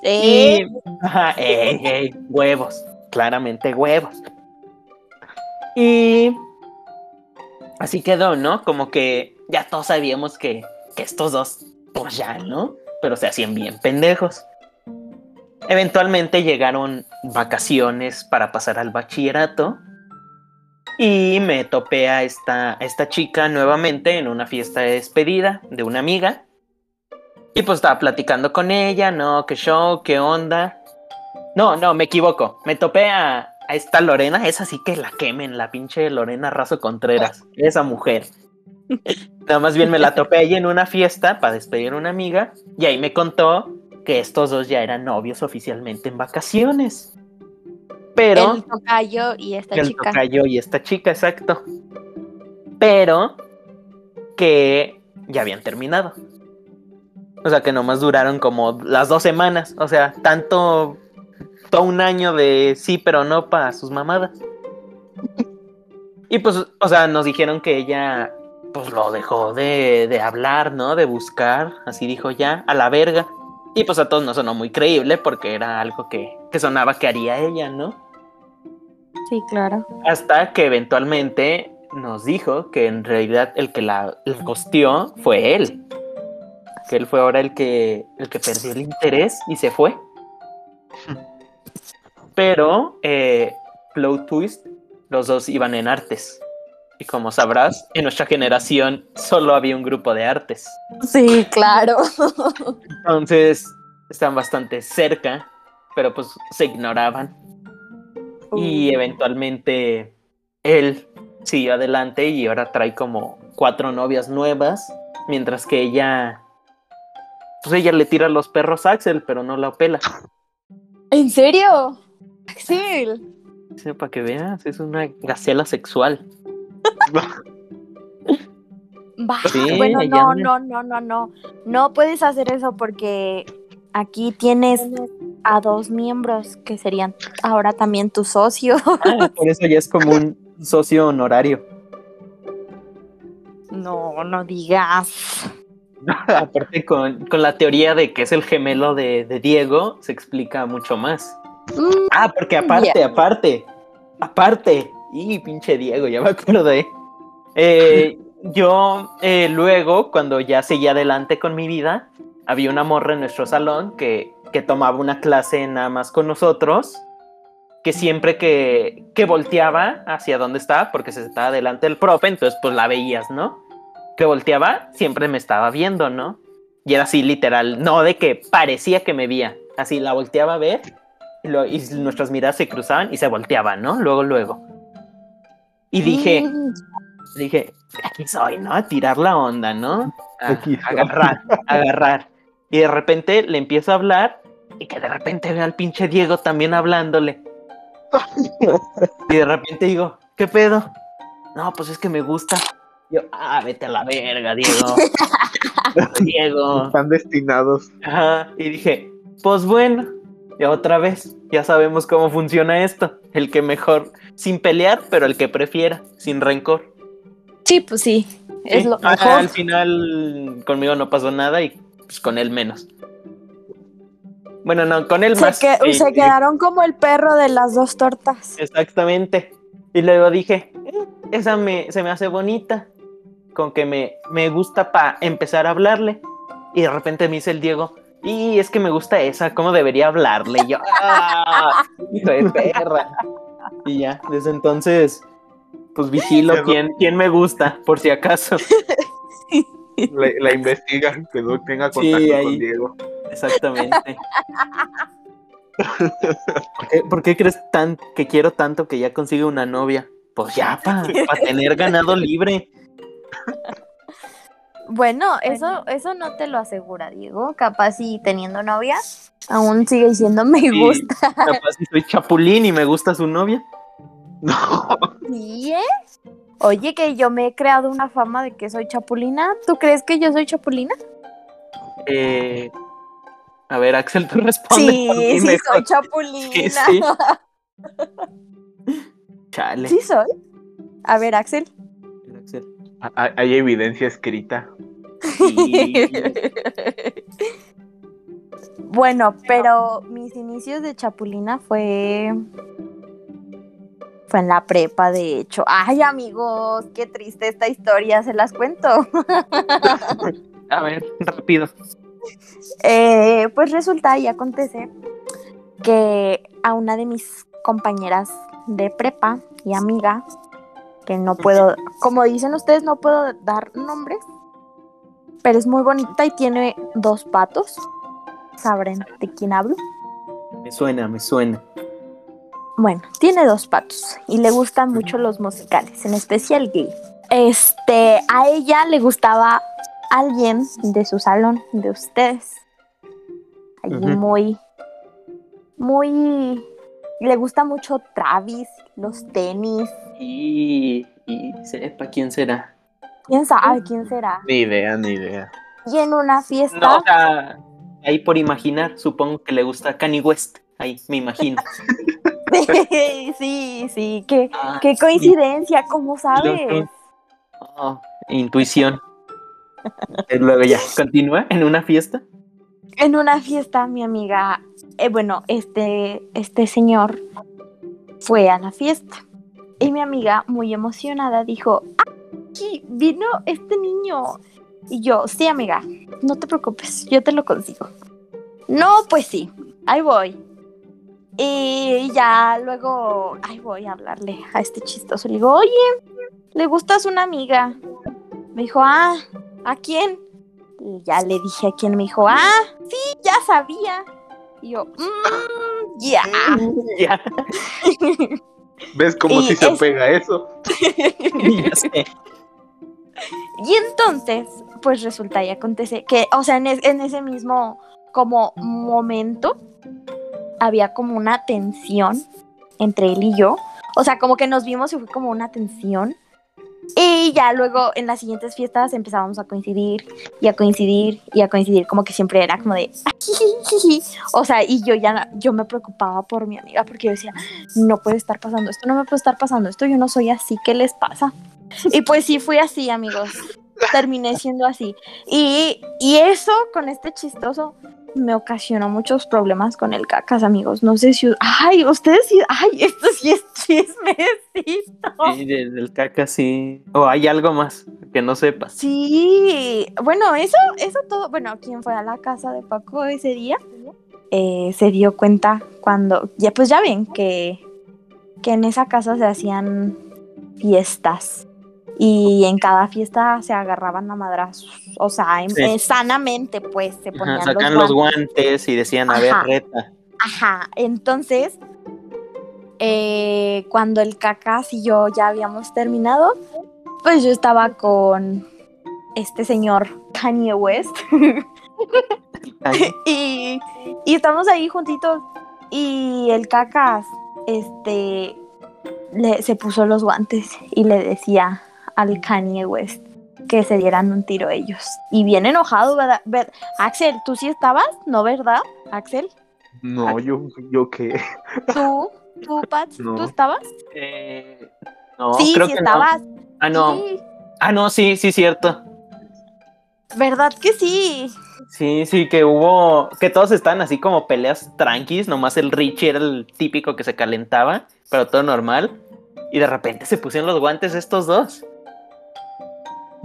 Eh, Y, ajá, ey, ey, huevos, claramente huevos. Y así quedó, ¿no? Como que ya todos sabíamos que, que estos dos, pues ya, ¿no? Pero se hacían bien pendejos. Eventualmente llegaron vacaciones para pasar al bachillerato. Y me topé a esta, a esta chica nuevamente en una fiesta de despedida de una amiga. Y pues estaba platicando con ella, no, qué show, qué onda. No, no, me equivoco. Me topé a, a esta Lorena, esa sí que la quemen, la pinche Lorena Razo Contreras, esa mujer. Nada más bien me la topé ahí en una fiesta para despedir a una amiga y ahí me contó que estos dos ya eran novios oficialmente en vacaciones. Pero el tocayo y esta el chica. tocayo y esta chica, exacto. Pero que ya habían terminado. O sea, que nomás duraron como las dos semanas. O sea, tanto todo un año de sí, pero no para sus mamadas. Y pues, o sea, nos dijeron que ella pues lo dejó de, de hablar, ¿no? De buscar. Así dijo ya, a la verga. Y pues a todos no sonó muy creíble porque era algo que, que sonaba que haría ella, ¿no? Sí, claro. Hasta que eventualmente nos dijo que en realidad el que la, la gosteó fue él. Que él fue ahora el que, el que perdió el interés y se fue. Pero, eh, Twist, los dos iban en artes. Y como sabrás, en nuestra generación solo había un grupo de artes. Sí, claro. Entonces, están bastante cerca, pero pues se ignoraban. Y eventualmente él siguió adelante y ahora trae como cuatro novias nuevas, mientras que ella, pues ella le tira los perros a Axel, pero no la pela. ¿En serio? Axel. Sí, para que veas, es una gacela sexual. Va, Sí, bueno, no, me- no, no, no, no. No puedes hacer eso porque aquí tienes a dos miembros que serían ahora también tu socio. Ah, por eso ya es como un socio honorario. No, no digas. Aparte con, con la teoría de que es el gemelo de, de Diego, se explica mucho más. Mm, Ah, porque aparte, aparte, aparte, y pinche Diego, ya me acordé. Eh, yo eh, luego, cuando ya seguía adelante con mi vida, había una morra en nuestro salón que, que tomaba una clase nada más con nosotros, que siempre que, que volteaba hacia donde estaba, porque se estaba delante del profe, entonces pues la veías, ¿no? Que volteaba, siempre me estaba viendo, ¿no? Y era así literal, no de que parecía que me veía, así la volteaba a ver y, lo- y nuestras miradas se cruzaban y se volteaban, ¿no? Luego, luego. Y dije, mm, dije, aquí soy, ¿no? A tirar la onda, ¿no? A, agarrar, agarrar. Y de repente le empiezo a hablar y que de repente veo al pinche Diego también hablándole. Y de repente digo, ¿qué pedo? No, pues es que me gusta. Yo, ah, vete a la verga, Diego. Diego. Están destinados. Ajá, y dije, pues bueno, y otra vez, ya sabemos cómo funciona esto. El que mejor, sin pelear, pero el que prefiera, sin rencor. Sí, pues sí. Es Sí, lo ah, mejor. Al final conmigo no pasó nada y pues con él menos. Bueno, no, con él Se, más. que- eh, se quedaron como el perro de las dos tortas. Exactamente. Y luego dije, "Eh, esa me, se me hace bonita. Con que me, me gusta para empezar a hablarle. Y de repente me dice el Diego, y es que me gusta esa, ¿cómo debería hablarle? Y yo, ¡ah! Hijo de perra. Y ya, desde entonces, pues vigilo quién, quién me gusta, por si acaso. La, la investigan, que no tenga Sí, contacto ahí. con Diego. Exactamente. ¿Por qué, por qué crees tan, que quiero tanto que ya consiga una novia? Pues ya, para tener ganado libre. Bueno, eso, eso no te lo asegura, Diego. Capaz si teniendo novia, aún sigue diciendo me Sí. gusta. Capaz si soy chapulín y me gusta su novia. No, ¿Sí, eh? Oye, que yo me he creado una fama de que soy chapulina. ¿Tú crees que yo soy chapulina? Eh, a ver, Axel, tú responde. por mí Sí, sí mejor. soy chapulina. Sí, sí. Chale. Sí soy. A ver, Axel. Axel. hay, evidencia escrita. Y- Bueno, pero mis inicios de chapulina fue fue en la prepa, de hecho. Ay, amigos, qué triste esta historia, se las cuento. A ver, rápido. Eh, pues resulta y acontece que a una de mis compañeras de prepa y amiga, que no puedo, como dicen ustedes, no puedo dar nombres, pero es muy bonita y tiene dos patos. ¿Sabrán de quién hablo? Me suena, me suena. Bueno, tiene dos patos y le gustan mucho los musicales, en especial gay. Este, a ella le gustaba alguien de su salón, de ustedes. Allí muy, muy, le gusta mucho Travis, los tenis. Y, y sepa quién será. ¿Quién sabe quién será? Ni idea, ni idea. Y en una fiesta, No, o sea, ahí por imaginar, supongo que le gusta Kanye West. Ahí, me imagino. sí, sí, qué, Ah, qué coincidencia, ¿cómo sabes? Oh, intuición. Luego ya, continúa en una fiesta. En una fiesta, mi amiga, eh, bueno, este, este señor fue a la fiesta Y mi amiga, muy emocionada, dijo, ¡Aquí vino este niño! Y yo, sí, amiga, no te preocupes, yo te lo consigo. No, pues sí, ahí voy. Y ya luego, ahí voy a hablarle a este chistoso. Le digo, oye, ¿le gustas una amiga? Me dijo, ah, ¿a quién? Y ya le dije a quién. Me dijo, ah, sí, ya sabía. Y yo, mmm, ya. Ya, ¿Ves cómo si se es- pega eso? ya sé. Y entonces, pues resulta y acontece que, o sea, en, es- en ese mismo como momento, había como una tensión entre él y yo. O sea, como que nos vimos y fue como una tensión. Y ya luego en las siguientes fiestas empezábamos a coincidir y a coincidir y a coincidir, como que siempre era como de, o sea, y yo ya, yo me preocupaba por mi amiga porque yo decía, no puede estar pasando esto, no me puede estar pasando esto, yo no soy así, ¿qué les pasa? Y pues sí, fui así, amigos. Terminé siendo así. Y, y eso con este chistoso me ocasionó muchos problemas con el cacas, amigos. No sé si. Ay, ustedes sí. Ay, esto sí es chismecito. Sí, del del caca sí. O hay algo más que no sepas. Sí. Bueno, eso, eso todo. Bueno, quien fue a la casa de Paco ese día eh, se dio cuenta cuando. Ya, pues ya ven que, que en esa casa se hacían fiestas. Y en cada fiesta se agarraban a madrazos. O sea, en- Sí. eh, sanamente, pues, se Ajá, ponían sacan los los guantes. guantes y decían, a ver, reta. Ajá, entonces, eh, cuando el cacas y yo ya habíamos terminado, pues yo estaba con este señor Kanye West y estamos ahí juntitos y el cacas, este, le, se puso los guantes y le decía al Kanye West que se dieran un tiro ellos. Y bien enojado, ¿verdad? Ver- Axel, ¿tú sí estabas? ¿No, verdad? Axel, No, yo, yo qué. ¿tú? ¿Tú, Pats? No. ¿Tú estabas? eh, no, sí, creo sí que no. estabas. Ah, no. Sí, Ah, no, sí, sí, cierto. ¿Verdad que sí? Sí, sí, que hubo, que todos estaban así como peleas tranquis, nomás el Richie era el típico que se calentaba, pero todo normal. Y de repente se pusieron los guantes estos dos.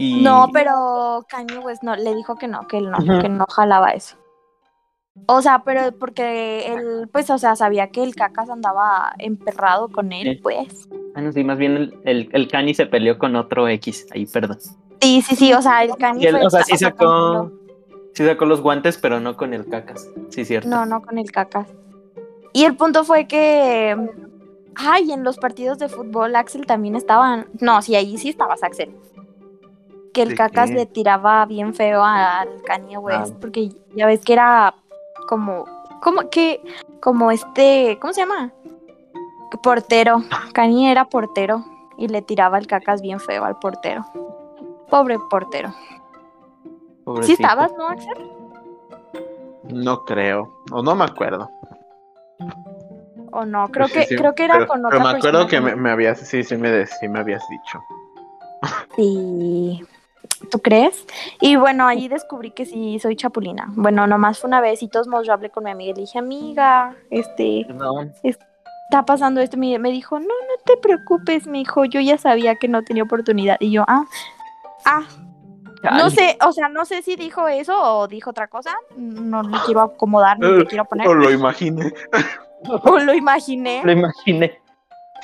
Y... No, pero Kanye West no, le dijo que no, que él no, Ujú. que no jalaba eso. O sea, pero porque él, pues, o sea, sabía que el cacas andaba emperrado con él, Sí. pues. Ah, no, sí, más bien el, el, el Kanye se peleó con otro X, ahí, perdón. Sí, sí, sí, o sea, el Kanye él, fue- o sea, sí sacó, sí sacó los guantes, pero no con el cacas. Sí, cierto. No, no con el cacas. Y el punto fue que, ay, en los partidos de fútbol Axel también estaban, no, sí, ahí sí estabas Axel. Que el ¿De cacas qué? le tiraba bien feo al Kanye West, Ah. porque ya ves que era como, como que, como este, ¿cómo se llama? Portero. Kanye era portero y le tiraba el cacas bien feo al portero. Pobre portero. ¿Sí Pobrecito. estabas, no, Axel? No creo. O no me acuerdo. O no, creo Sí, que, sí, creo que era pero- con pero otra me acuerdo persona que me, me habías, sí, sí me, de- sí me habías dicho. Sí. ¿Tú crees? Y bueno, ahí descubrí que sí soy chapulina. Bueno, nomás fue una vez y todos modos yo hablé con mi amiga y le dije, amiga, este, No, está pasando esto. Me, me dijo, no, no te preocupes, me dijo, yo ya sabía que no tenía oportunidad. Y yo, ah, ah, no sé, o sea, no sé si dijo eso o dijo otra cosa. No le quiero acomodar, ni le quiero poner. O lo imaginé. O lo imaginé. Lo imaginé.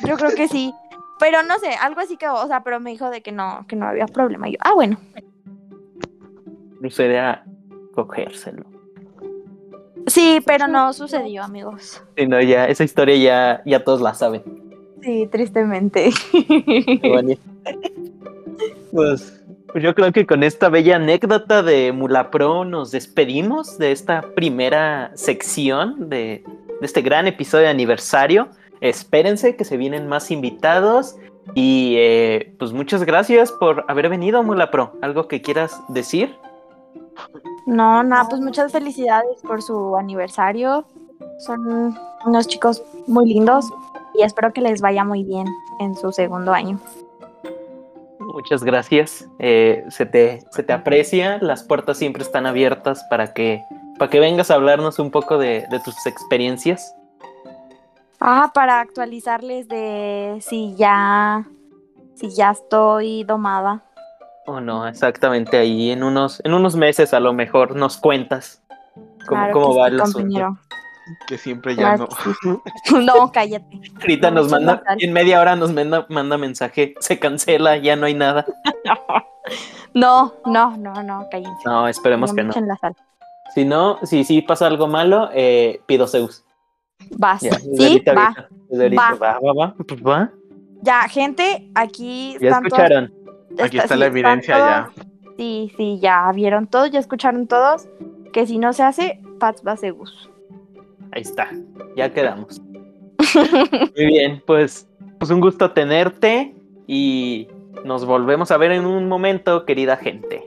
Yo creo que sí. Pero no sé, algo así que, o sea, pero me dijo de que no, que no había problema. Y yo, ah, bueno. Sería cogérselo. Sí, pero no sucedió, amigos. Sí, no, ya, esa historia ya, ya todos la saben. Sí, tristemente. Bonito. Pues, pues yo creo que con esta bella anécdota de Mulapro nos despedimos de esta primera sección de, de este gran episodio de aniversario. Espérense que se vienen más invitados y eh, pues muchas gracias por haber venido Mulapro. ¿Algo que quieras decir? No, nada, pues muchas felicidades por su aniversario. Son unos chicos muy lindos y espero que les vaya muy bien en su segundo año. Muchas gracias. Eh, se, te, se te aprecia. Las puertas siempre están abiertas para que, para que vengas a hablarnos un poco de, de tus experiencias. Ah, para actualizarles de si ya, si ya estoy domada. O no, exactamente ahí en unos, en unos meses a lo mejor nos cuentas cómo, Claro cómo va sí, el asunto. compañero. Que siempre ya Claro no. sí. No, cállate. No, nos manda, en media hora nos manda, manda mensaje, se cancela, ya no hay nada. No, no, no, no, cállense. No, esperemos No que no. Si no, si sí pasa algo malo, eh, pido Zeus. Vas. Sí, va. va. Va, va, va, pues va. Ya, gente, aquí Ya están todos- escucharon. Aquí está sí, la evidencia ya. Sí, sí, ya vieron todos, ya escucharon todos. Que si no se hace, Pats va a Zeus. Ahí está, ya quedamos. Muy bien, pues, pues un gusto tenerte y nos volvemos a ver en un momento, querida gente.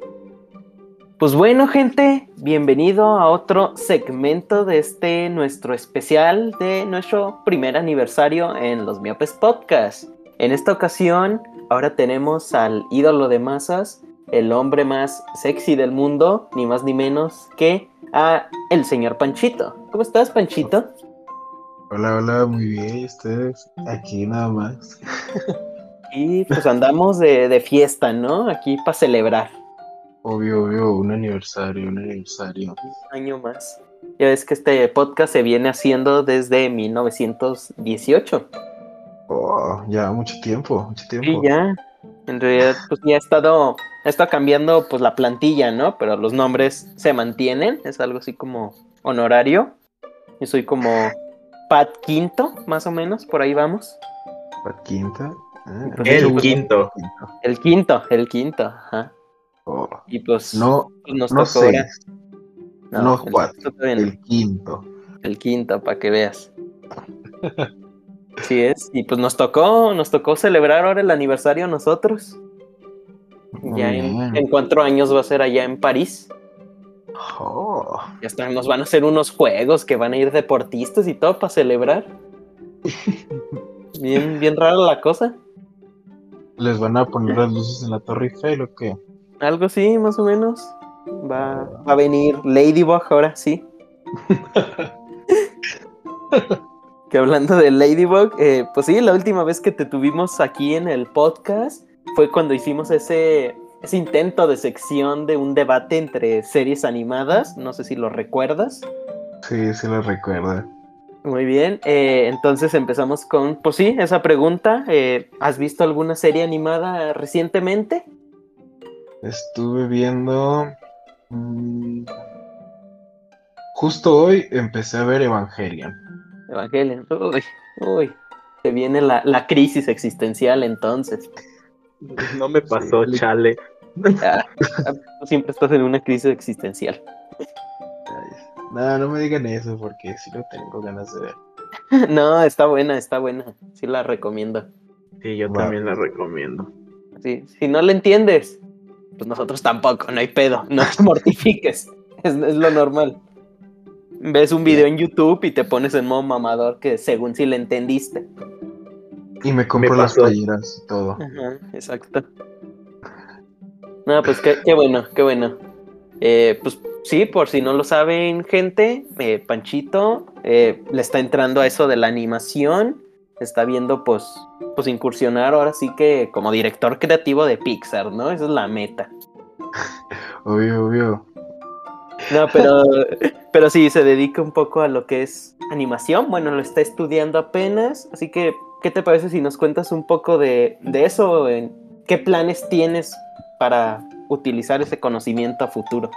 Pues bueno, gente, bienvenido a otro segmento de este nuestro especial de nuestro primer aniversario en los Miopes Podcast. En esta ocasión, ahora tenemos al ídolo de masas, el hombre más sexy del mundo, ni más ni menos que a el señor Panchito. ¿Cómo estás, Panchito? Hola, hola, muy bien. ¿Y ustedes? Aquí nada más. Y pues andamos de, de fiesta, ¿no? Aquí para celebrar Obvio, obvio, un aniversario, un aniversario. un año más. Ya ves que este podcast se viene haciendo desde 1918. Oh, ya mucho tiempo, mucho tiempo. Y ya, en realidad, pues ya ha estado, ha estado cambiando pues la plantilla, ¿no? Pero los nombres se mantienen, es algo así como honorario. Yo soy como Pat Quinto, más o menos, por ahí vamos. ¿La quinta? Ah, Pues el gusto. quinto. El quinto, el quinto, ajá. Oh, Y pues, no, pues nos no tocó ahora. seis, no el cuatro, el quinto. El quinto, para que veas. Sí es. Y pues nos tocó, nos tocó celebrar ahora el aniversario a nosotros. Muy Ya en, cuatro años va a ser allá en París. Oh, Ya está, nos van a hacer unos juegos que van a ir deportistas y todo para celebrar. Bien, bien rara la cosa. ¿Les van a poner las luces en la Torre Eiffel o qué? Algo así, más o menos. Va, va a venir Ladybug ahora sí. que hablando de Ladybug, eh, pues sí, la última vez que te tuvimos aquí en el podcast fue cuando hicimos ese, ese intento de sección de un debate entre series animadas. No sé si lo recuerdas. Sí, sí lo recuerda. Muy bien, eh, entonces empezamos con, pues sí, esa pregunta. eh, ¿Has visto alguna serie animada recientemente? Estuve viendo. mm, justo hoy empecé a ver Evangelion. Evangelion. Uy, uy. Se viene la, la crisis existencial entonces. No me pasó, Sí. chale. Ah, tú siempre estás en una crisis existencial. No, no me digan eso porque sí lo tengo ganas de ver. No, está buena, está buena. Sí la recomiendo. Sí, yo también la recomiendo. Sí, si no la entiendes, pues nosotros tampoco, no hay pedo. No te mortifiques. Es, es lo normal. Ves un video en YouTube y te pones en modo mamador que según si le entendiste. Y me compro las playeras y todo. Ajá, exacto. No, pues qué, qué bueno, qué bueno. Eh, pues sí, por si no lo saben, gente, eh, Panchito eh, le está entrando a eso de la animación. Está viendo, pues, pues incursionar ahora sí que como director creativo de Pixar, ¿no? Esa es la meta. Obvio, obvio. No, pero, pero sí, se dedica un poco a lo que es animación. Bueno, lo está estudiando apenas. Así que, ¿qué te parece si nos cuentas un poco de, de eso? En, ¿Qué planes tienes para utilizar ese conocimiento a futuro?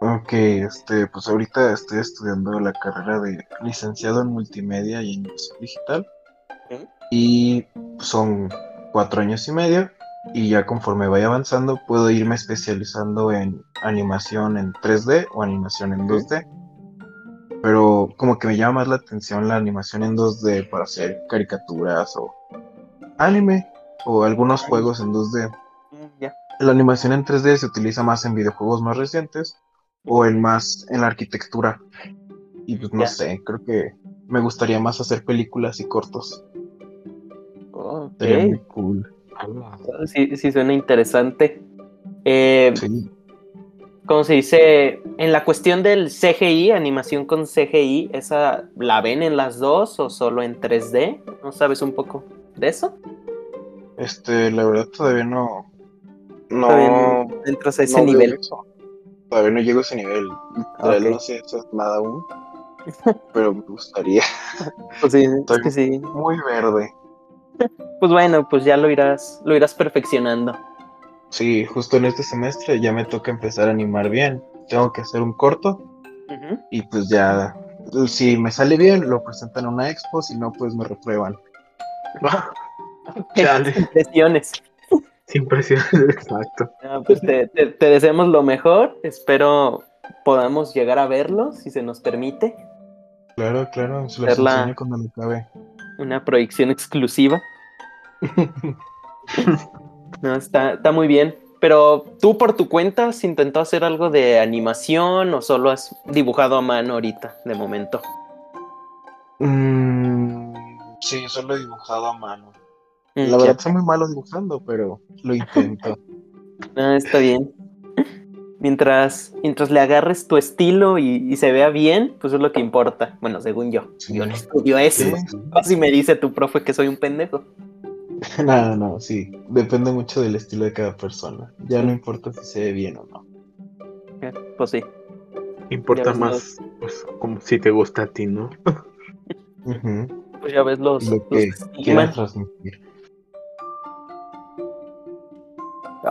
Ok, este, pues ahorita estoy estudiando la carrera de licenciado en multimedia y en digital. Y son cuatro años y medio. Y ya conforme vaya avanzando, puedo irme especializando en animación en 3D o animación en 2D. Pero como que me llama más la atención la animación en 2D para hacer caricaturas o anime o algunos juegos en 2D. Mm. La animación en 3D se utiliza más en videojuegos más recientes o en más en la arquitectura. Y pues no sé, creo que me gustaría más hacer películas y cortos. Ok. Sería muy cool. Sí, sí suena interesante. Eh, Sí. ¿cómo se dice? En la cuestión del CGI, animación con CGI, ¿esa la ven en las dos o solo en 3D? ¿No sabes un poco de eso? Este, la verdad todavía no. Todavía No. no entras a ese no nivel. eso. Todavía no llego a ese nivel. Todavía no sé eso nada aún. Pero me gustaría. Pues sí, es Estoy- que sí. Muy verde. Pues bueno, pues ya lo irás, lo irás perfeccionando. Sí, justo en este semestre ya me toca empezar a animar bien. Tengo que hacer un corto y pues ya. Si me sale bien, lo presentan en una expo, si no, pues me reprueban. Chale, Impresiones. sin presión, exacto. Pues te, te- te deseamos lo mejor. Espero podamos llegar a verlo, si se nos permite. Claro, claro, se los enseño cuando me acabe. Una proyección exclusiva. No, está, está muy bien. Pero tú por tu cuenta, ¿has intentado hacer algo de animación o solo has dibujado a mano ahorita, de momento? Mm, sí, solo he dibujado a mano. Mm, La ya. verdad soy muy malo dibujando, pero lo intento. Ah, está bien. Mientras, mientras le agarres tu estilo y, y se vea bien, pues es lo que importa. Bueno, según yo. Sí. Yo no estudio eso. Sí. Así me dice tu profe que soy un pendejo. No, no, sí. Depende mucho del estilo de cada persona. Ya no importa si se ve bien o no. Pues sí. Importa más, pues, como si te gusta a ti, ¿no? Pues ya ves los, Lo los que estigmas. quieras transmitir.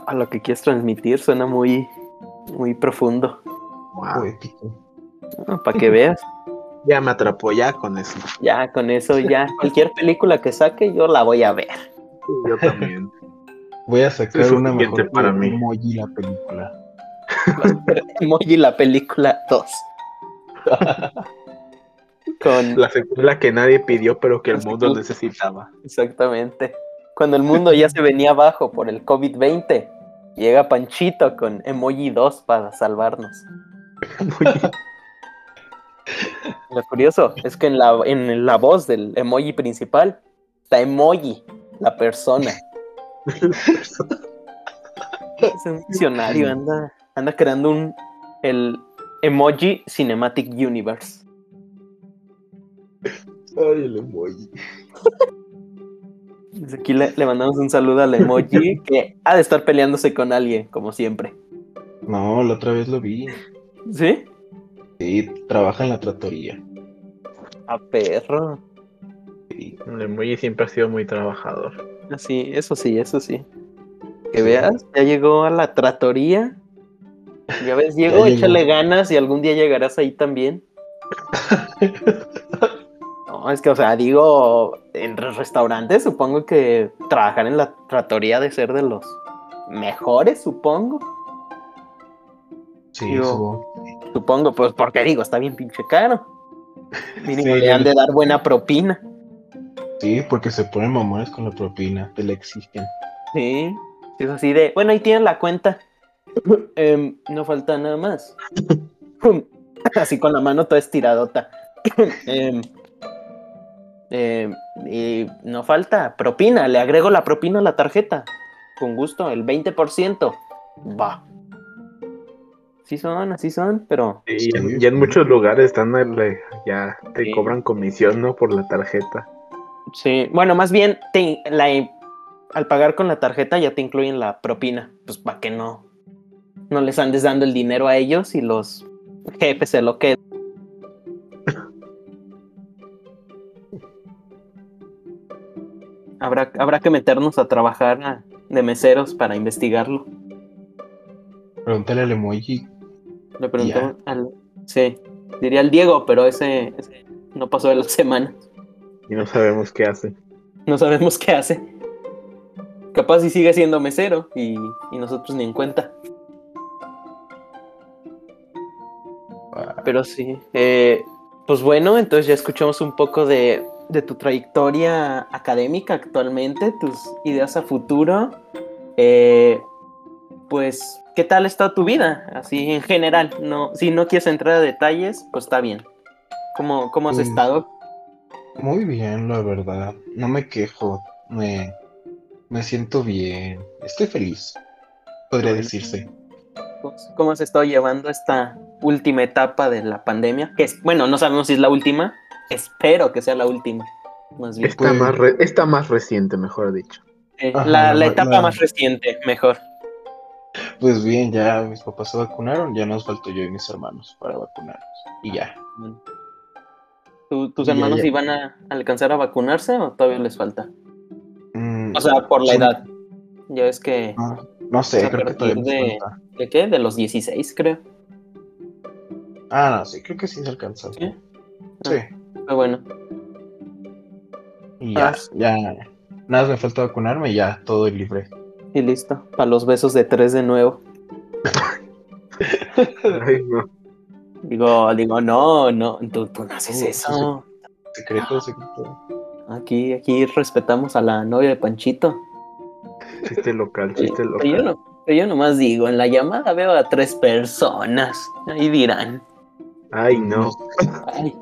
A lo que quieres transmitir suena muy, muy profundo. Wow. Poético. Para que veas. Ya me atrapó ya con eso. Ya, con eso, ya. Cualquier película que saque, yo la voy a ver. Yo también. Voy a sacar Es una mejor para mí. Emoji la película. Emoji la película 2. Con. La secuela que nadie pidió, pero que el mundo necesitaba. Exactamente. Cuando el mundo ya se venía abajo por el COVID-20, llega Panchito con Emoji 2 para salvarnos. Lo curioso es que en la, en la voz del emoji principal está Emoji, la persona. Es un diccionario, anda, anda creando un el Emoji Cinematic Universe. Ay, el emoji. Desde aquí le, le mandamos un saludo al emoji que ha de estar peleándose con alguien, como siempre. No, la otra vez lo vi. ¿Sí? Sí, trabaja en la tratoría. A perro. Sí. El emoji siempre ha sido muy trabajador. Así, eso sí, eso sí. Que veas, ya llegó a la tratoría. Ya ves, Diego, Ya llegó. échale ganas y algún día llegarás ahí también. No, es que, o sea, digo, en los restaurantes supongo que trabajar en la tratoría de ser de los mejores, supongo. Sí, subo. Supongo, pues porque digo, está bien pinche caro. Mínimo Sí. le han de dar buena propina. Sí, porque se ponen mamones con la propina, te la exigen. Sí, es así de, bueno, ahí tienen la cuenta. Em, no falta nada más. así con la mano toda estiradota. Em, em, y no falta propina, le agrego la propina a la tarjeta. Con gusto, el 20%. Va. Sí son, así son, pero Y en- ya en muchos lugares están el- ya te Sí. cobran comisión, ¿no? Por la tarjeta. sí. Bueno, más bien, te- la, al pagar con la tarjeta ya te incluyen la propina. Pues para que no, no les andes dando el dinero a ellos y los jefes se lo queden. Habrá, habrá que meternos a trabajar a- de meseros para investigarlo. Pregúntale al emoji. Le preguntamos al. Sí, diría al Diego, pero ese, ese no pasó de la semana. Y no sabemos qué hace. No sabemos qué hace. Capaz si sigue siendo mesero y, y nosotros ni en cuenta. Pero sí. eh, pues bueno, entonces ya escuchamos un poco de, de tu trayectoria académica actualmente, tus ideas a futuro. Eh, pues, ¿qué tal está tu vida? Así en general. No, si no quieres entrar a detalles, pues está bien. ¿Cómo, cómo has Pues, estado? Muy bien, la verdad. No me quejo. Me, me siento bien. Estoy feliz. Podría decirse. ¿Cómo, cómo has estado llevando esta última etapa de la pandemia? Que es, bueno, no sabemos si es la última. Espero que sea la última. Más bien. Está, Pues- más re- está más reciente, mejor dicho. Eh, Ajá, la, la la- etapa la- más reciente, mejor. Pues bien, ya mis papás se vacunaron, ya nos faltó yo y mis hermanos para vacunarnos. Y ya. ¿Tu- ¿Tus hermanos ya. iban a alcanzar a vacunarse o todavía les falta? Mm, O sea, por la Sí. edad. Ya es que. no, no sé, a creo que todavía de- falta. ¿De qué? De los 16, creo. Ah, no, sí, creo que sí se alcanza. ¿Sí? Sí. Pero bueno. Y ya, Ah. ya. Nada más me falta vacunarme y ya, todo libre. Y listo. Para los besos de tres de nuevo. Ay, no. Digo, digo, no, no, tú, tú no haces eso. Secreto, secreto. Aquí, aquí respetamos a la novia de Panchito. Chiste local, Pero chiste yo, local. no, pero yo nomás digo, en la llamada veo a tres personas. Ahí dirán. Ay, no. Ay.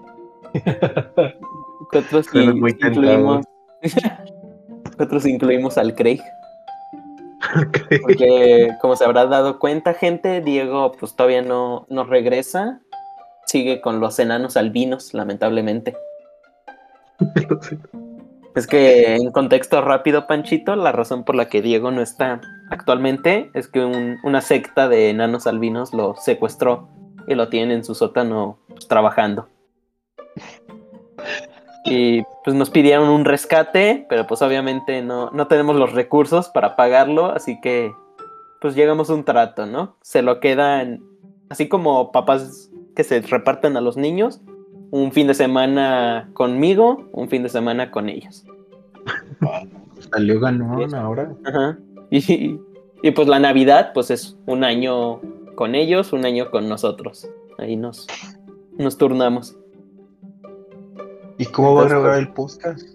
Nosotros incluimos. Nosotros incluimos al Craig. Porque, como se habrá dado cuenta, gente, Diego, pues todavía no, no regresa. Sigue con los enanos albinos, lamentablemente. Es que, en contexto rápido, Panchito, la razón por la que Diego no está actualmente es que un- una secta de enanos albinos lo secuestró y lo tienen en su sótano pues, trabajando. Y pues nos pidieron un rescate, pero pues obviamente no, no tenemos los recursos para pagarlo, así que pues llegamos a un trato, ¿no? Se lo quedan, así como papás que se reparten a los niños, un fin de semana conmigo, un fin de semana con ellos. Salió ganón ahora. Ajá. Y, y pues la Navidad, pues es un año con ellos, un año con nosotros. Ahí nos, nos turnamos. ¿Y cómo va a grabar el podcast?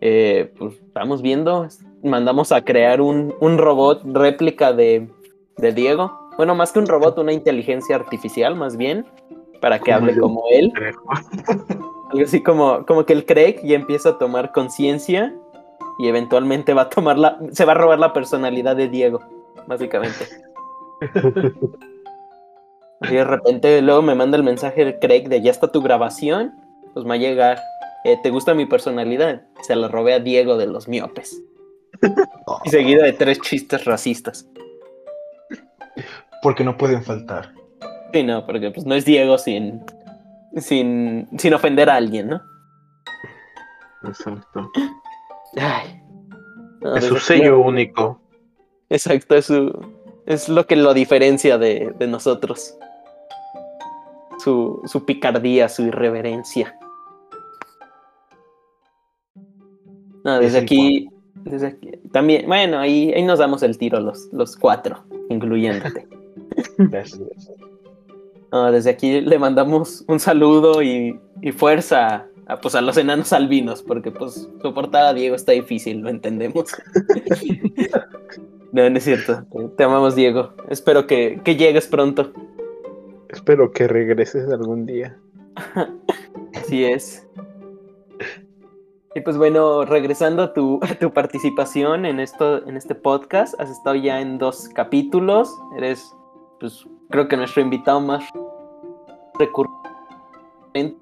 Eh, pues estamos viendo, mandamos a crear un, un robot réplica de, de Diego. Bueno, más que un robot, una inteligencia artificial más bien, para que hable como él. Algo así como, como que el Craig ya empieza a tomar conciencia y eventualmente va a tomar la, se va a robar la personalidad de Diego, básicamente. Así de repente luego me manda el mensaje de Craig de ya está tu grabación, pues me va a llegar. eh, ¿Te gusta mi personalidad? Se la robé a Diego de los miopes. Y seguido de tres chistes racistas. Porque no pueden faltar. Sí, no, porque pues no es Diego sin, sin, sin ofender a alguien, ¿no? Exacto. Ay. No, Es su sello único. Exacto, es, su, es lo que lo diferencia de, de nosotros. Su, su picardía, su irreverencia. No, desde aquí, desde aquí. También, bueno, ahí, ahí nos damos el tiro los, los cuatro, incluyéndote. Gracias. No, desde aquí le mandamos un saludo y, y fuerza a, pues, a los enanos albinos, porque pues soportar a Diego está difícil, lo entendemos. no, no es cierto. Te, te amamos, Diego. Espero que, que llegues pronto. Espero que regreses algún día. Así es. Y pues bueno, regresando a tu, a tu participación en, esto, en este podcast, has estado ya en dos capítulos. Eres, pues, creo que nuestro invitado más recurrente.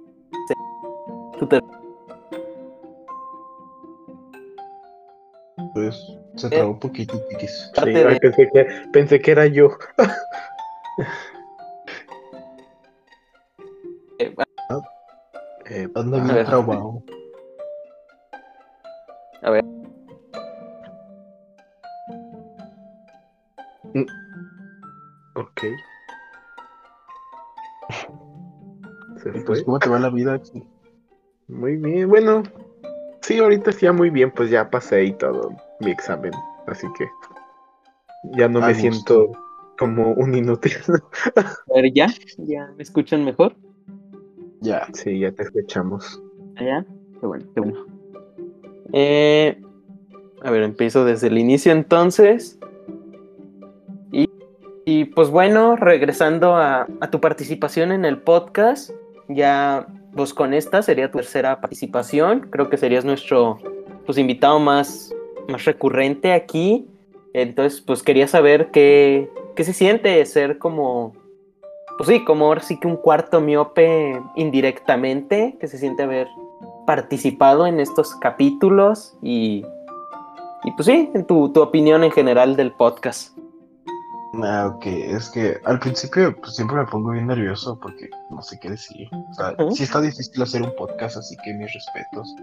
Pues se trabó un poquito, piquis. Sí, ay, pensé, que, pensé que era yo. eh, Eh, Ando A bien ver. trabado. A ver, ok. Se Y fue. Pues, ¿cómo te va la vida? Muy bien, bueno. Sí, ahorita sí ya muy bien, pues ya pasé y todo mi examen. Así que ya no A me gusto. siento como un inútil. a ver, ¿ya? ¿Ya me escuchan mejor? Ya. sí, ya te escuchamos. ¿Ya? Qué bueno, qué bueno. Eh, a ver, empiezo desde el inicio entonces. Y, pues bueno, regresando a, tu participación en el podcast, ya pues con esta sería tu tercera participación. Creo que serías nuestro pues, invitado más, recurrente aquí. Entonces, pues quería saber qué, ¿qué se siente ser como, pues sí, como ahora sí que un cuarto miope indirectamente? ¿Qué se siente haber participado en estos capítulos? Y, y pues sí, en tu, tu opinión en general del podcast. Ah, ok, es que al principio pues, siempre me pongo bien nervioso porque no sé qué decir. O sea, sí está difícil hacer un podcast, así que mis respetos.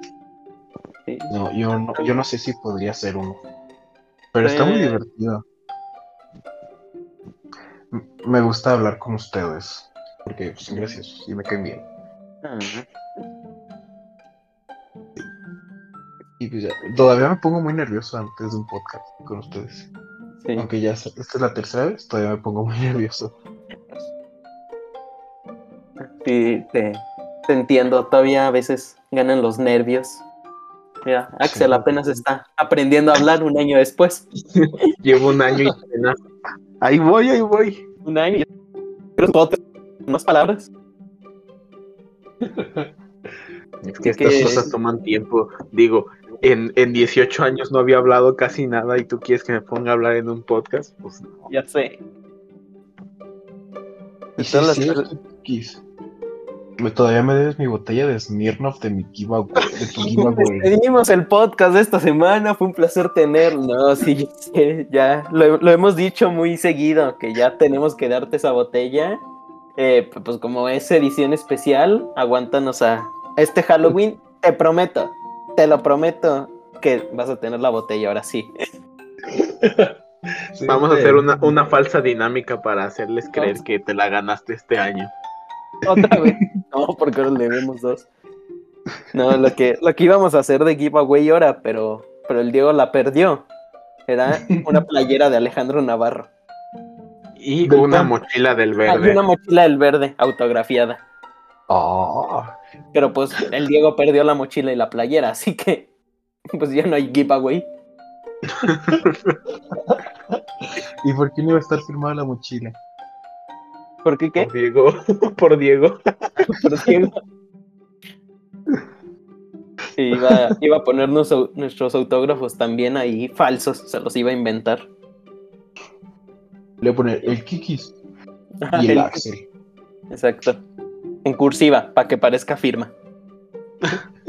Sí. No, yo no, yo no sé si podría hacer uno. Pero está muy Eh. divertido. M- Me gusta hablar con ustedes. Porque pues, graciosos y me caen bien. Y pues ya, todavía me pongo muy nervioso antes de un podcast con ustedes. Sí. Aunque ya esta es la tercera vez, todavía me pongo muy nervioso. Sí, te, te entiendo. Todavía a veces ganan los nervios. Mira, Axel Sí. apenas está aprendiendo a hablar un año después. Llevo un año y apenas. Ahí voy, ahí voy. Un año. Pero otras más palabras. Es que estas Que- cosas toman tiempo. Digo, en, en 18 años no había hablado casi nada y tú quieres que me ponga a hablar en un podcast. Pues no. Ya sé. Sí, las. Me- Todavía me debes mi botella de Smirnoff de mi giveaway, de tu giveaway. Despedimos el podcast de esta semana. Fue un placer tenerlo. No, sí, ya sé, ya lo, lo hemos dicho muy seguido que ya tenemos que darte esa botella. Eh, pues como es edición especial, aguántanos a este Halloween. Te prometo, te lo prometo que vas a tener la botella ahora sí. Sí, Vamos a hacer una, una falsa dinámica para hacerles creer que te la ganaste este año. Otra vez. No, porque ahora le debemos dos. No, lo que, lo que íbamos a hacer de giveaway ahora, pero, pero el Diego la perdió. Era una playera de Alejandro Navarro. Y una pan. mochila del Hay verde. una mochila del verde autografiada. Ah, Pero pues el Diego perdió la mochila y la playera, así que pues ya no hay giveaway. ¿Y por qué no iba a estar firmada la mochila? ¿Por qué qué? Por Diego. Por Diego. Por Diego. Iba, iba a ponernos au- nuestros autógrafos también ahí falsos, se los iba a inventar. Le voy a poner el Kikis y el El- Axel. Exacto. En cursiva, para que parezca firma.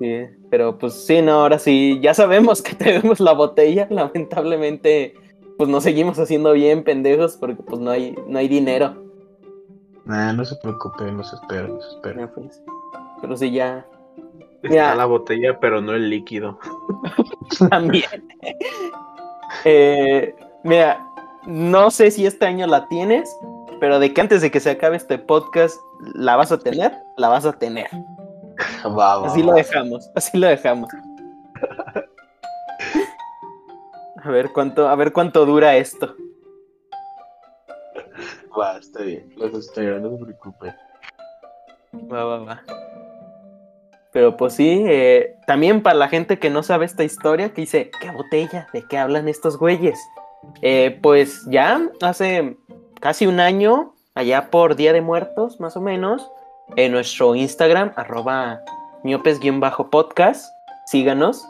Sí, pero pues sí, no, ahora sí, ya sabemos que tenemos la botella, lamentablemente, pues nos seguimos haciendo bien pendejos porque pues no hay, no hay dinero. Nah, no se preocupe, no se espera, no se espera. Ya, pues. Pero sí, ya Está Ya. la botella, pero no el líquido. también. Eh, mira, no sé si este año la tienes, pero de que antes de que se acabe este podcast la vas a tener, la vas a tener. Va, va, Así lo dejamos, así lo dejamos. A ver cuánto, a ver cuánto dura esto. Va, está bien. Los espero, no se preocupe. Va, va, va. Pero pues sí, eh, también para la gente que no sabe esta historia, que dice, ¿qué botella? ¿De qué hablan estos güeyes? Eh, pues ya hace casi un año, allá por Día de Muertos, más o menos, en nuestro Instagram, arroba miopes-podcast, síganos.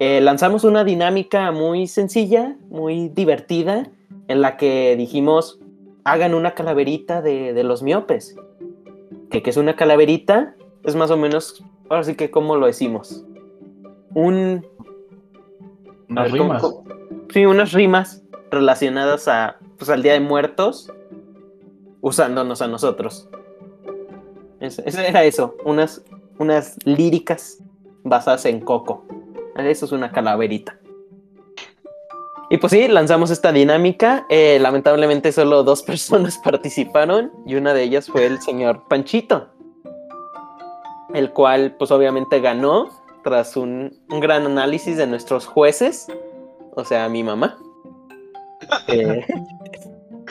Eh, lanzamos una dinámica muy sencilla, muy divertida, en la que dijimos, hagan una calaverita de, de los miopes. Que, que es una calaverita, es más o menos, ahora sí que cómo lo decimos. Un... Unas ver, ¿cómo- rimas. Sí, unas rimas relacionadas a, pues, al Día de Muertos, usándonos a nosotros. Es- Eso, era eso, unas, unas líricas basadas en Coco. Eso es una calaverita. Y pues sí, lanzamos esta dinámica. Eh, lamentablemente solo dos personas participaron y una de ellas fue el señor Panchito, el cual pues obviamente ganó tras un, un gran análisis de nuestros jueces, o sea, mi mamá. Eh,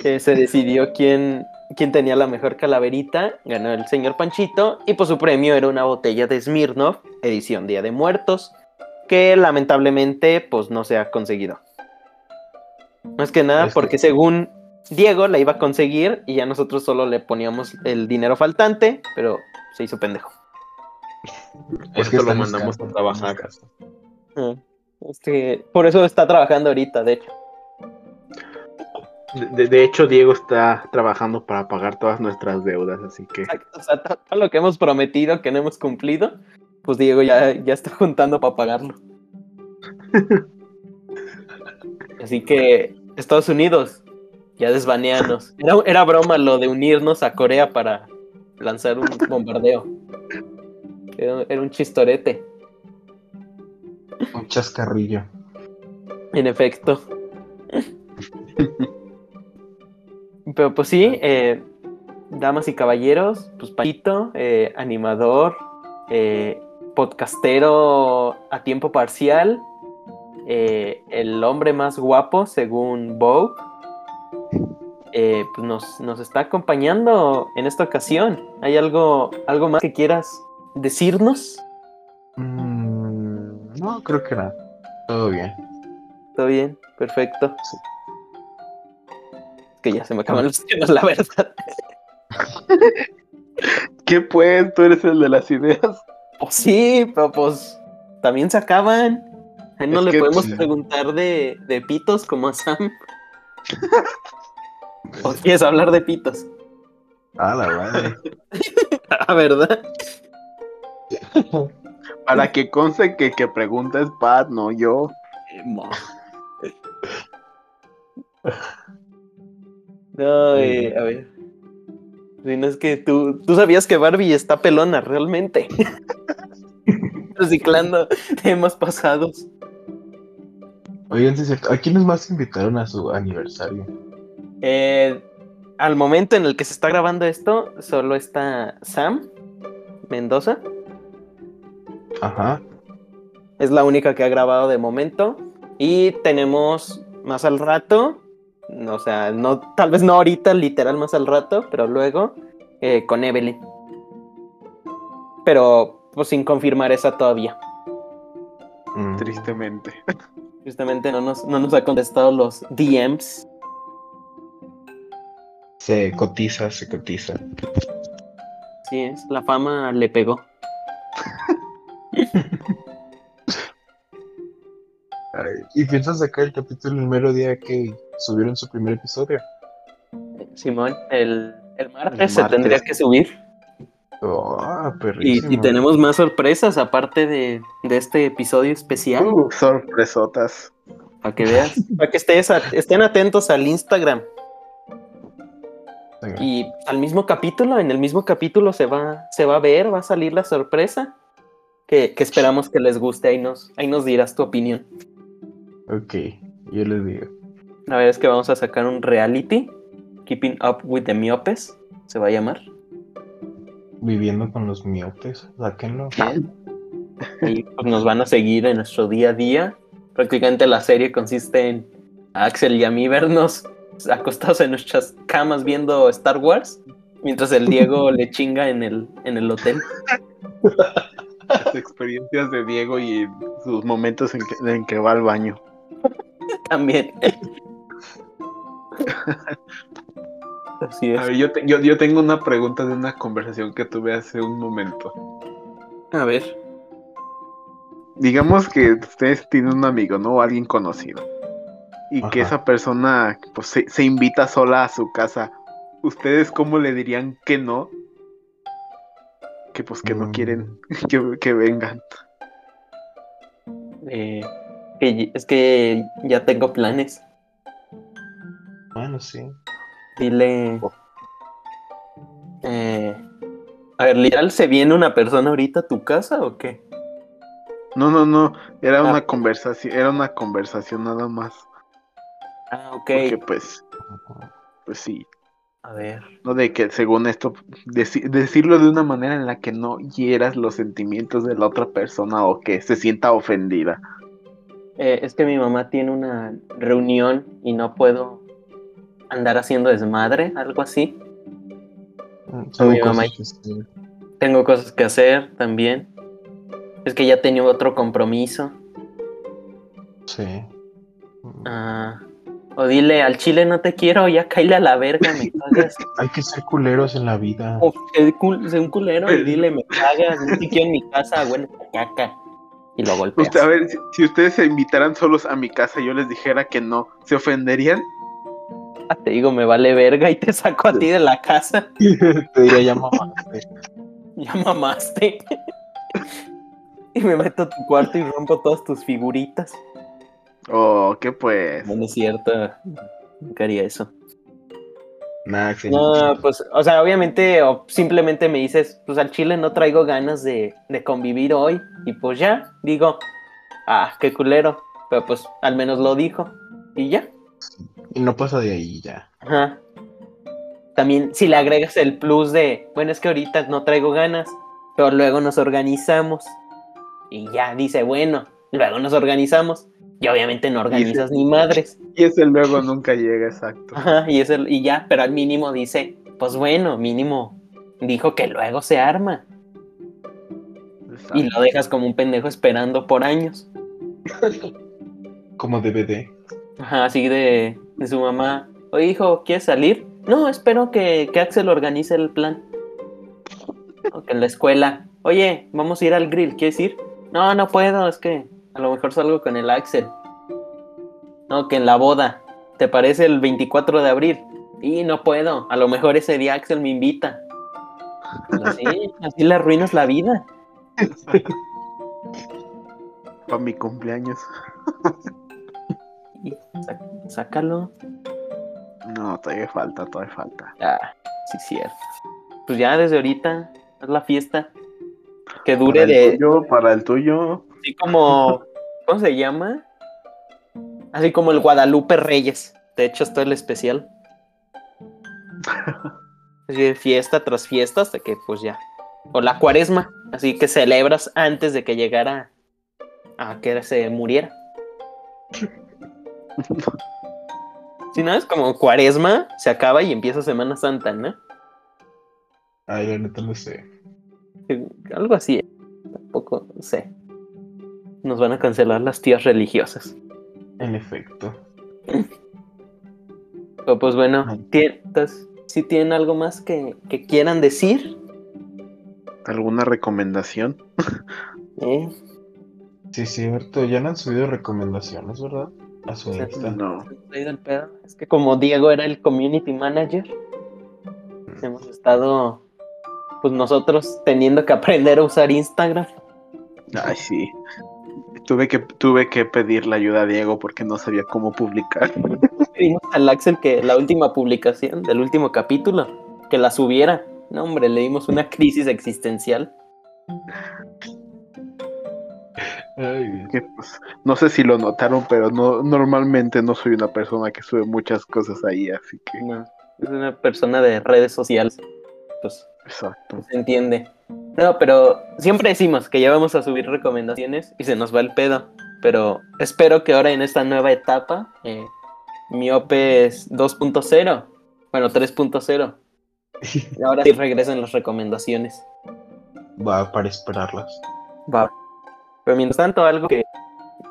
que se decidió quién, quién tenía la mejor calaverita, ganó el señor Panchito y pues su premio era una botella de Smirnoff, edición Día de Muertos, que lamentablemente pues no se ha conseguido. Más que nada Este- porque según Diego la iba a conseguir y ya nosotros solo le poníamos el dinero faltante, pero se hizo pendejo. Por que eso lo mandamos a trabajar. Ah, Este, por eso está trabajando ahorita, de hecho. De, de hecho, Diego está trabajando para pagar todas nuestras deudas, así que O sea, to- todo lo que hemos prometido que no hemos cumplido, pues Diego ya, ya está juntando para pagarlo. Así que, Estados Unidos, ya desbaneanos. Era, era broma lo de unirnos a Corea para lanzar un bombardeo. Era, era un chistorete, Un chascarrillo. en efecto. Pero pues sí, eh, damas y caballeros, pues Paquito, eh, animador, eh, podcastero a tiempo parcial, eh, el hombre más guapo según Vogue, eh, pues nos, nos está acompañando en esta ocasión. ¿Hay algo, algo más que quieras decirnos? Mm, no, creo que nada. Todo bien. ¿Todo bien? Perfecto. Sí. Que ya se me acaban los temas, la verdad. ¿qué pues? Tú eres el de las ideas. Pues sí, pero pues también se acaban. No Es le que, podemos sí. preguntar de, de pitos como a Sam. ¿O quieres hablar de pitos? Ah, la madre. Ah, ¿verdad? Para que conste que que pregunta es Pat, no yo. No, eh, a ver. Si no es que tú, tú sabías que Barbie está pelona, realmente. Reciclando temas pasados. Oigan, cierto. ¿A quiénes más invitaron a su aniversario? Eh, al momento en el que se está grabando esto, solo está Sam Mendoza. Ajá. Es la única que ha grabado de momento. Y tenemos más al rato. O sea, no, tal vez no ahorita, literal más al rato, pero luego eh, con Evelyn. Pero pues sin confirmar esa todavía. Mm. Tristemente. Justamente no nos, no nos ha contestado los DMs. Se cotiza, se cotiza. Sí, es, la fama le pegó. Ay, ¿Y piensas sacar el capítulo el mero día que subieron su primer episodio? Simón, el, el martes El se tendría que subir. Oh, Y, y tenemos más sorpresas aparte de, de este episodio especial. Uh, sorpresotas. Para que veas. Para que estés a- estén atentos al Instagram. Venga. Y al mismo capítulo, en el mismo capítulo se va, se va a ver, va a salir la sorpresa. Que, que esperamos que les guste. Ahí nos, ahí nos dirás tu opinión. Ok, yo les digo. La verdad es que vamos a sacar un reality. Keeping Up with the Miopes. Se va a llamar. Viviendo con los miopes, sáquenlo. Y pues, nos van a seguir en nuestro día a día. Prácticamente la serie consiste en a Axel y a mí vernos acostados en nuestras camas viendo Star Wars. Mientras el Diego le chinga en el, en el hotel. Las experiencias de Diego y sus momentos en que, en que va al baño. También. Así A es. ver, yo, te- yo, yo tengo una pregunta de una conversación que tuve hace un momento. A ver. Digamos que ustedes tienen un amigo, ¿no? O alguien conocido. Y que esa persona pues, se, se invita sola a su casa. ¿Ustedes cómo le dirían que no? Que pues que no Mm. quieren que, que vengan. eh, es que ya tengo planes. Bueno, sí. Dile. Eh, a ver, ¿Lial se viene una persona ahorita a tu casa o qué? No, no, no. Era Ah. una conversación, era una conversación nada más. Ah, ok. Porque pues, pues sí. A ver. No de que según esto, deci- decirlo de una manera en la que no hieras los sentimientos de la otra persona o que se sienta ofendida. Eh, es que mi mamá tiene una reunión y no puedo andar haciendo desmadre, algo así. Tengo mi cosas mamá- que hacer. Tengo cosas que hacer también. Es que ya tenía otro compromiso. Sí. Ah, o dile al chile no te quiero, ya caíle a la verga, me cagas. Hay que ser culeros en la vida. O cul- sé un culero y dile me cagas, no te quiero en mi casa, huele caca. Y lo golpeas. Usted, a ver, si, si ustedes se invitaran solos a mi casa y yo les dijera que no, ¿se ofenderían? Te digo, me vale verga y te saco a ti de la casa. Te diría ya mamá. Ya mamaste. y me meto a tu cuarto y rompo todas tus figuritas. Oh, ¿qué pues? No, no es cierto. Nunca haría eso. No, pues, o sea, obviamente, o simplemente me dices, pues al chile no traigo ganas de, de convivir hoy. Y pues ya, digo, ah, qué culero. Pero pues al menos lo dijo. Y ya. Y no pasa de ahí ya. Ajá. También, si le agregas el plus de, bueno, es que ahorita no traigo ganas, pero luego nos organizamos. Y ya dice, bueno, luego nos organizamos. Y obviamente no organizas ni madres. Y ese luego nunca llega, exacto. Ajá, y, eso, y ya, pero al mínimo dice, pues bueno, mínimo dijo que luego se arma. Y lo dejas como un pendejo esperando por años. Como DVD. Ajá, así de, de su mamá. Oye, hijo, ¿quieres salir? No, espero que, que Axel organice el plan. O que en la escuela. Oye, vamos a ir al grill, ¿quieres ir? No, no puedo, es que a lo mejor salgo con el Axel. No, que en la boda. ¿Te parece el 24 de abril? Y no puedo, a lo mejor ese día Axel me invita. Así, así le arruinas la vida. Para mi cumpleaños. Y sácalo. No, todavía falta, todavía falta. Ah, sí, cierto. Pues ya desde ahorita es la fiesta. Que Para dure el de. tuyo, para el tuyo. Así como. ¿Cómo se llama? Así como el Guadalupe Reyes. De hecho, esto es el especial. Así de fiesta tras fiesta hasta que, pues ya. O la cuaresma. Así que celebras antes de que llegara a que se muriera. Si no, es como cuaresma, se acaba y empieza Semana Santa, ¿no? Ay, la neta no sé. Algo así. ¿eh? Tampoco sé. Nos van a cancelar las tías religiosas. En efecto. Pero pues bueno, Ajá. ¿tien- entonces, si tienen algo más que, que quieran decir, ¿Alguna recomendación? ¿eh? Sí, cierto. Ya no han subido recomendaciones, ¿verdad? A su Insta. No. Traído el pedo. Es que como Diego era el community manager, hemos estado, pues nosotros teniendo que aprender a usar Instagram. Ay, sí. Tuve que, tuve que pedir la ayuda a Diego porque no sabía cómo publicar. Pedimos al Axel que la última publicación del último capítulo, que la subiera. No, hombre, le dimos una crisis existencial. Ay, Que, pues, no sé si lo notaron, pero no, normalmente no soy una persona que sube muchas cosas ahí, así que. No, es una persona de redes sociales. Pues Exacto. se entiende. No, pero siempre decimos que ya vamos a subir recomendaciones y se nos va el pedo. Pero espero que ahora en esta nueva etapa, eh, Miopes 2.0, bueno, 3.0, ahora sí regresen las recomendaciones. Va para esperarlas. Va. Pero mientras tanto, algo que,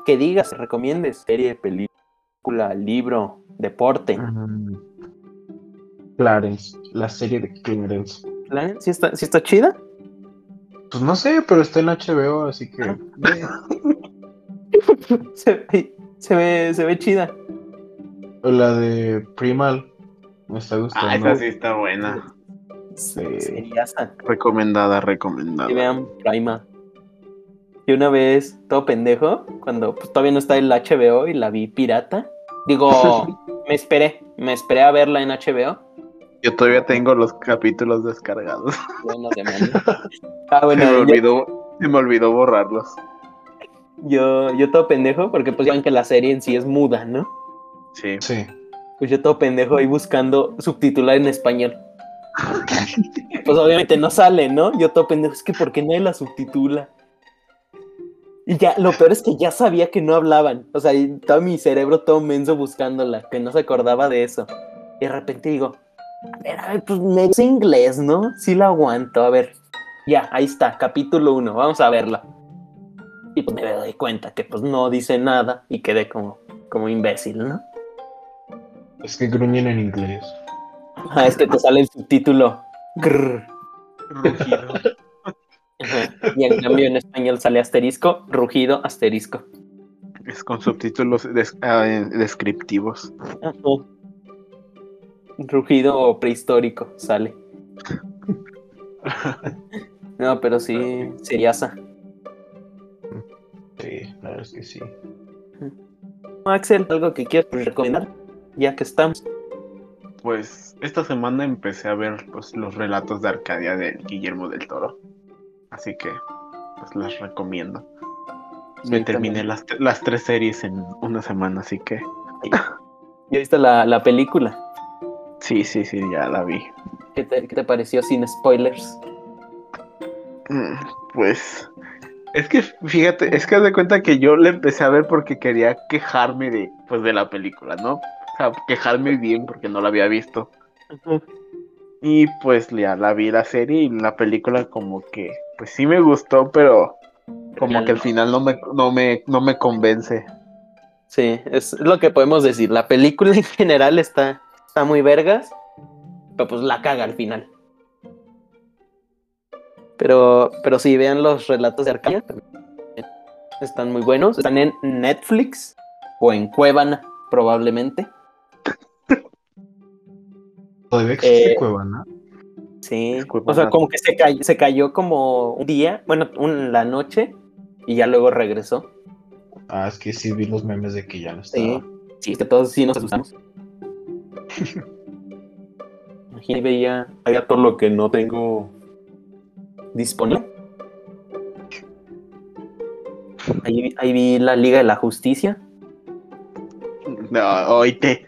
que digas, recomiendes, serie, película, libro, deporte. Mm. Clarence, la serie de Clarence. ¿La- ¿Sí está, sí está chida? Pues no sé, pero está en HBO, así que. Se, ve- se ve, se ve chida. La de Primal. Me está gustando. Ah, esa sí está buena. Sí. Seriasa. Recomendada, Que recomendada. vean Prima. Y una vez, todo pendejo, cuando pues, todavía no está el HBO y la vi pirata. Digo, me esperé, me esperé a verla en HBO. Yo todavía tengo los capítulos descargados. Bueno, demonios. Ah, Se bueno, me yo, olvidó, se me olvidó borrarlos. yo, yo todo pendejo, porque pues ya ven que la serie en sí es muda, ¿no? Sí. Sí. Pues yo todo pendejo ahí buscando subtitular en español. Pues obviamente no sale, ¿no? Yo todo pendejo, es que ¿por qué nadie la subtitula? Y ya, lo peor es que ya sabía que no hablaban. O sea, todo mi cerebro todo menso buscándola, que no se acordaba de eso. Y de repente digo, a ver, a ver, pues me dice inglés, ¿no? Sí la aguanto, a ver. Ya, ahí está, capítulo 1, vamos a verla. Y pues me doy cuenta que pues no dice nada y quedé como, como imbécil, ¿no? Es que gruñen en inglés. Ah, es que te sale el subtítulo. Grrr. Ajá. Y en cambio en español sale asterisco, rugido, asterisco. Es con subtítulos des- ah, descriptivos. Ajá. rugido prehistórico sale. No, pero sí, seriasa. Sí, la verdad es que sí. Axel, ¿algo que quieras recomendar? Ya que estamos. Pues esta semana empecé a ver pues, los relatos de Arcadia de Guillermo del Toro. Así que pues las recomiendo. Sí, Me terminé las, las tres series en una semana, así que ¿Ya viste la, la película? sí, sí, sí, ya la vi. ¿Qué te, qué te pareció sin spoilers? Mm, Pues es que fíjate, es que haz de cuenta que yo la empecé a ver porque quería quejarme de pues de la película, ¿no? O sea, quejarme bien porque no la había visto. Y pues ya la vi la serie y la película como que pues sí me gustó, pero como que al final no me no me no me convence. Sí, es lo que podemos decir. La película en general está, está muy vergas, pero pues la caga al final. Pero, pero sí, vean los relatos de Arcadia. también Están muy buenos. Están en Netflix o en Cuevana, probablemente. Todavía existe Eh, Cuevana. Sí. O sea, como que se cayó, se cayó como un día, bueno, un- la noche, y ya luego regresó. Ah, es que sí vi los memes de que ya no estaba. Sí, sí, es que todos sí nos asustamos. Imagínate, veía, veía todo lo que no tengo disponible. Ahí, vi- ahí vi la Liga de la Justicia. No, oíte.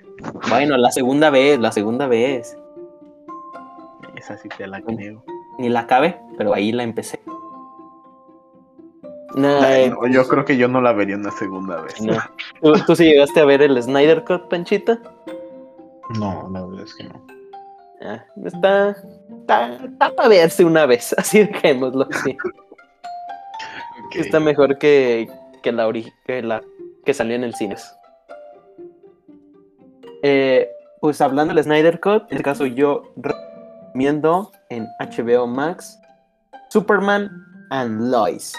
Bueno, la segunda vez, la segunda vez. Esa sí te la creo. Ni la acabé, pero ahí la empecé. No, Ay, no, yo creo que yo no la vería una segunda vez. no. ¿Tú, tú sí llegaste a ver el Snyder Cut, Panchita? No, la verdad es que no. Ah, está, está, está para verse una vez, así dejémoslo así. Ok. Está mejor que, que la ori- que la que salió en el cine. Eh, pues hablando del Snyder Cut, en este caso yo recomiendo en HBO Max Superman and Lois,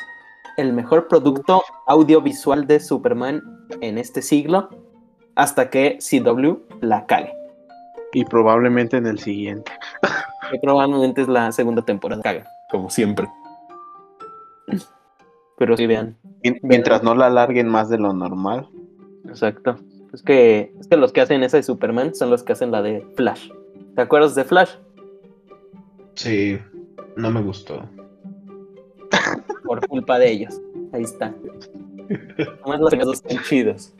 el mejor producto audiovisual de Superman en este siglo, hasta que CW la cague. Y probablemente en el siguiente. Que probablemente es la segunda temporada. Caga, como siempre. Pero sí, vean. Mien- Mientras no la alarguen más de lo normal. Exacto. Es que, es que los que hacen esa de Superman son los que hacen la de Flash. ¿Te acuerdas de Flash? Sí, no me gustó. Por culpa de ellos. Ahí está. Nomás los dos están chidos.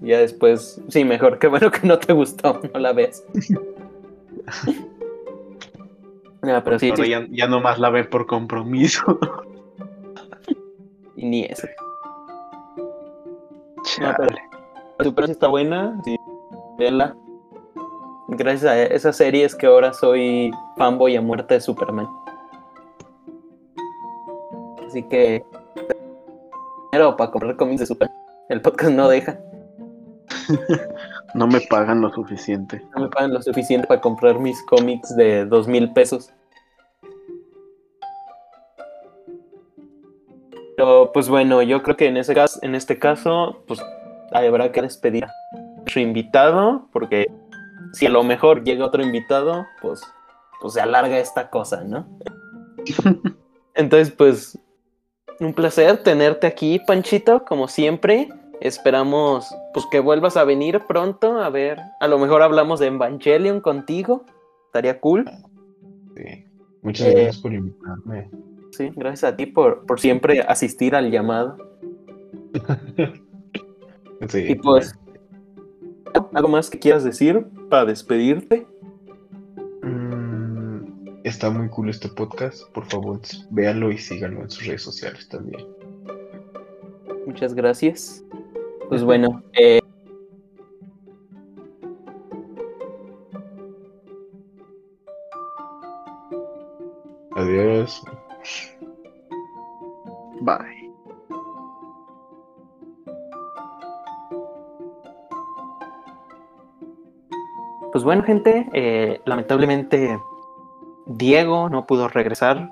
Ya después, sí, mejor. Qué bueno que no te gustó. No la ves. Ah, pero sí, ya, ya nomás la ven por compromiso. y ni eso. Chale. Super sí está buena, sí, véanla. Gracias a esas series que ahora soy fanboy a muerte de Superman. Así que dinero para comprar cómics de Superman. El podcast no deja. No me pagan lo suficiente. No me pagan lo suficiente para comprar mis cómics de dos mil pesos. Pero pues bueno, yo creo que en ese caso, en este caso, pues habrá que despedir a nuestro invitado, porque si a lo mejor llega otro invitado, pues, pues se alarga esta cosa, ¿no? Entonces, pues, un placer tenerte aquí, Panchito, como siempre. Esperamos pues que vuelvas a venir pronto. A ver, a lo mejor hablamos de Evangelion contigo. Estaría cool. Sí. Muchas Eh, gracias por invitarme. Sí, gracias a ti por, por siempre asistir al llamado. Sí, Y pues, ¿algo más que quieras decir para despedirte? Mm, está muy cool este podcast. Por favor, véanlo y síganlo en sus redes sociales también. Muchas gracias. Pues bueno, eh, Adiós. Pues bueno, gente, eh, lamentablemente Diego no pudo regresar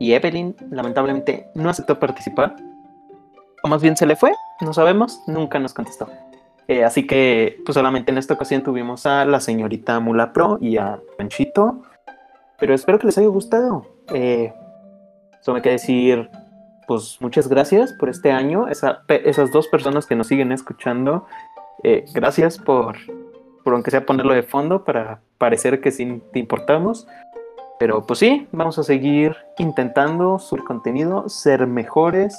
y Evelyn lamentablemente no aceptó participar. O más bien se le fue, no sabemos, nunca nos contestó. Eh, así que, pues solamente en esta ocasión tuvimos a la señorita Mula Pro y a Panchito. Pero espero que les haya gustado. Eh, solo me queda decir, pues muchas gracias por este año. Esa, esas dos personas que nos siguen escuchando, gracias por, por aunque sea ponerlo de fondo para parecer que sí te importamos. Pero pues sí, vamos a seguir intentando subir contenido, ser mejores.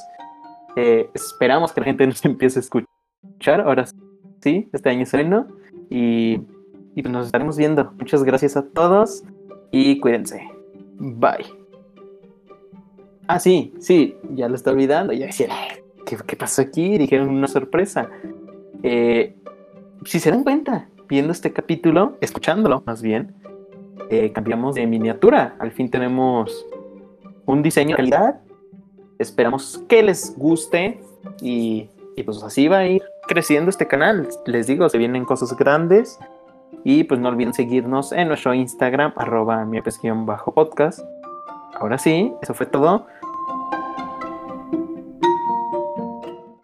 Eh, esperamos que la gente nos empiece a escuchar. Ahora sí, este año es bueno. Y, pues nos estaremos viendo. Muchas gracias a todos y cuídense. Bye. Ah, sí, sí, ya lo está olvidando. Ya decía, ¿qué, qué pasó aquí? Dijeron una sorpresa. Eh, si se dan cuenta, viendo este capítulo, escuchándolo más bien, eh, cambiamos de miniatura. Al fin tenemos un diseño de calidad. Esperamos que les guste y, y, pues así va a ir creciendo este canal. Les digo, se vienen cosas grandes. Y pues no olviden seguirnos en nuestro Instagram, arroba bajo podcast Ahora sí, eso fue todo.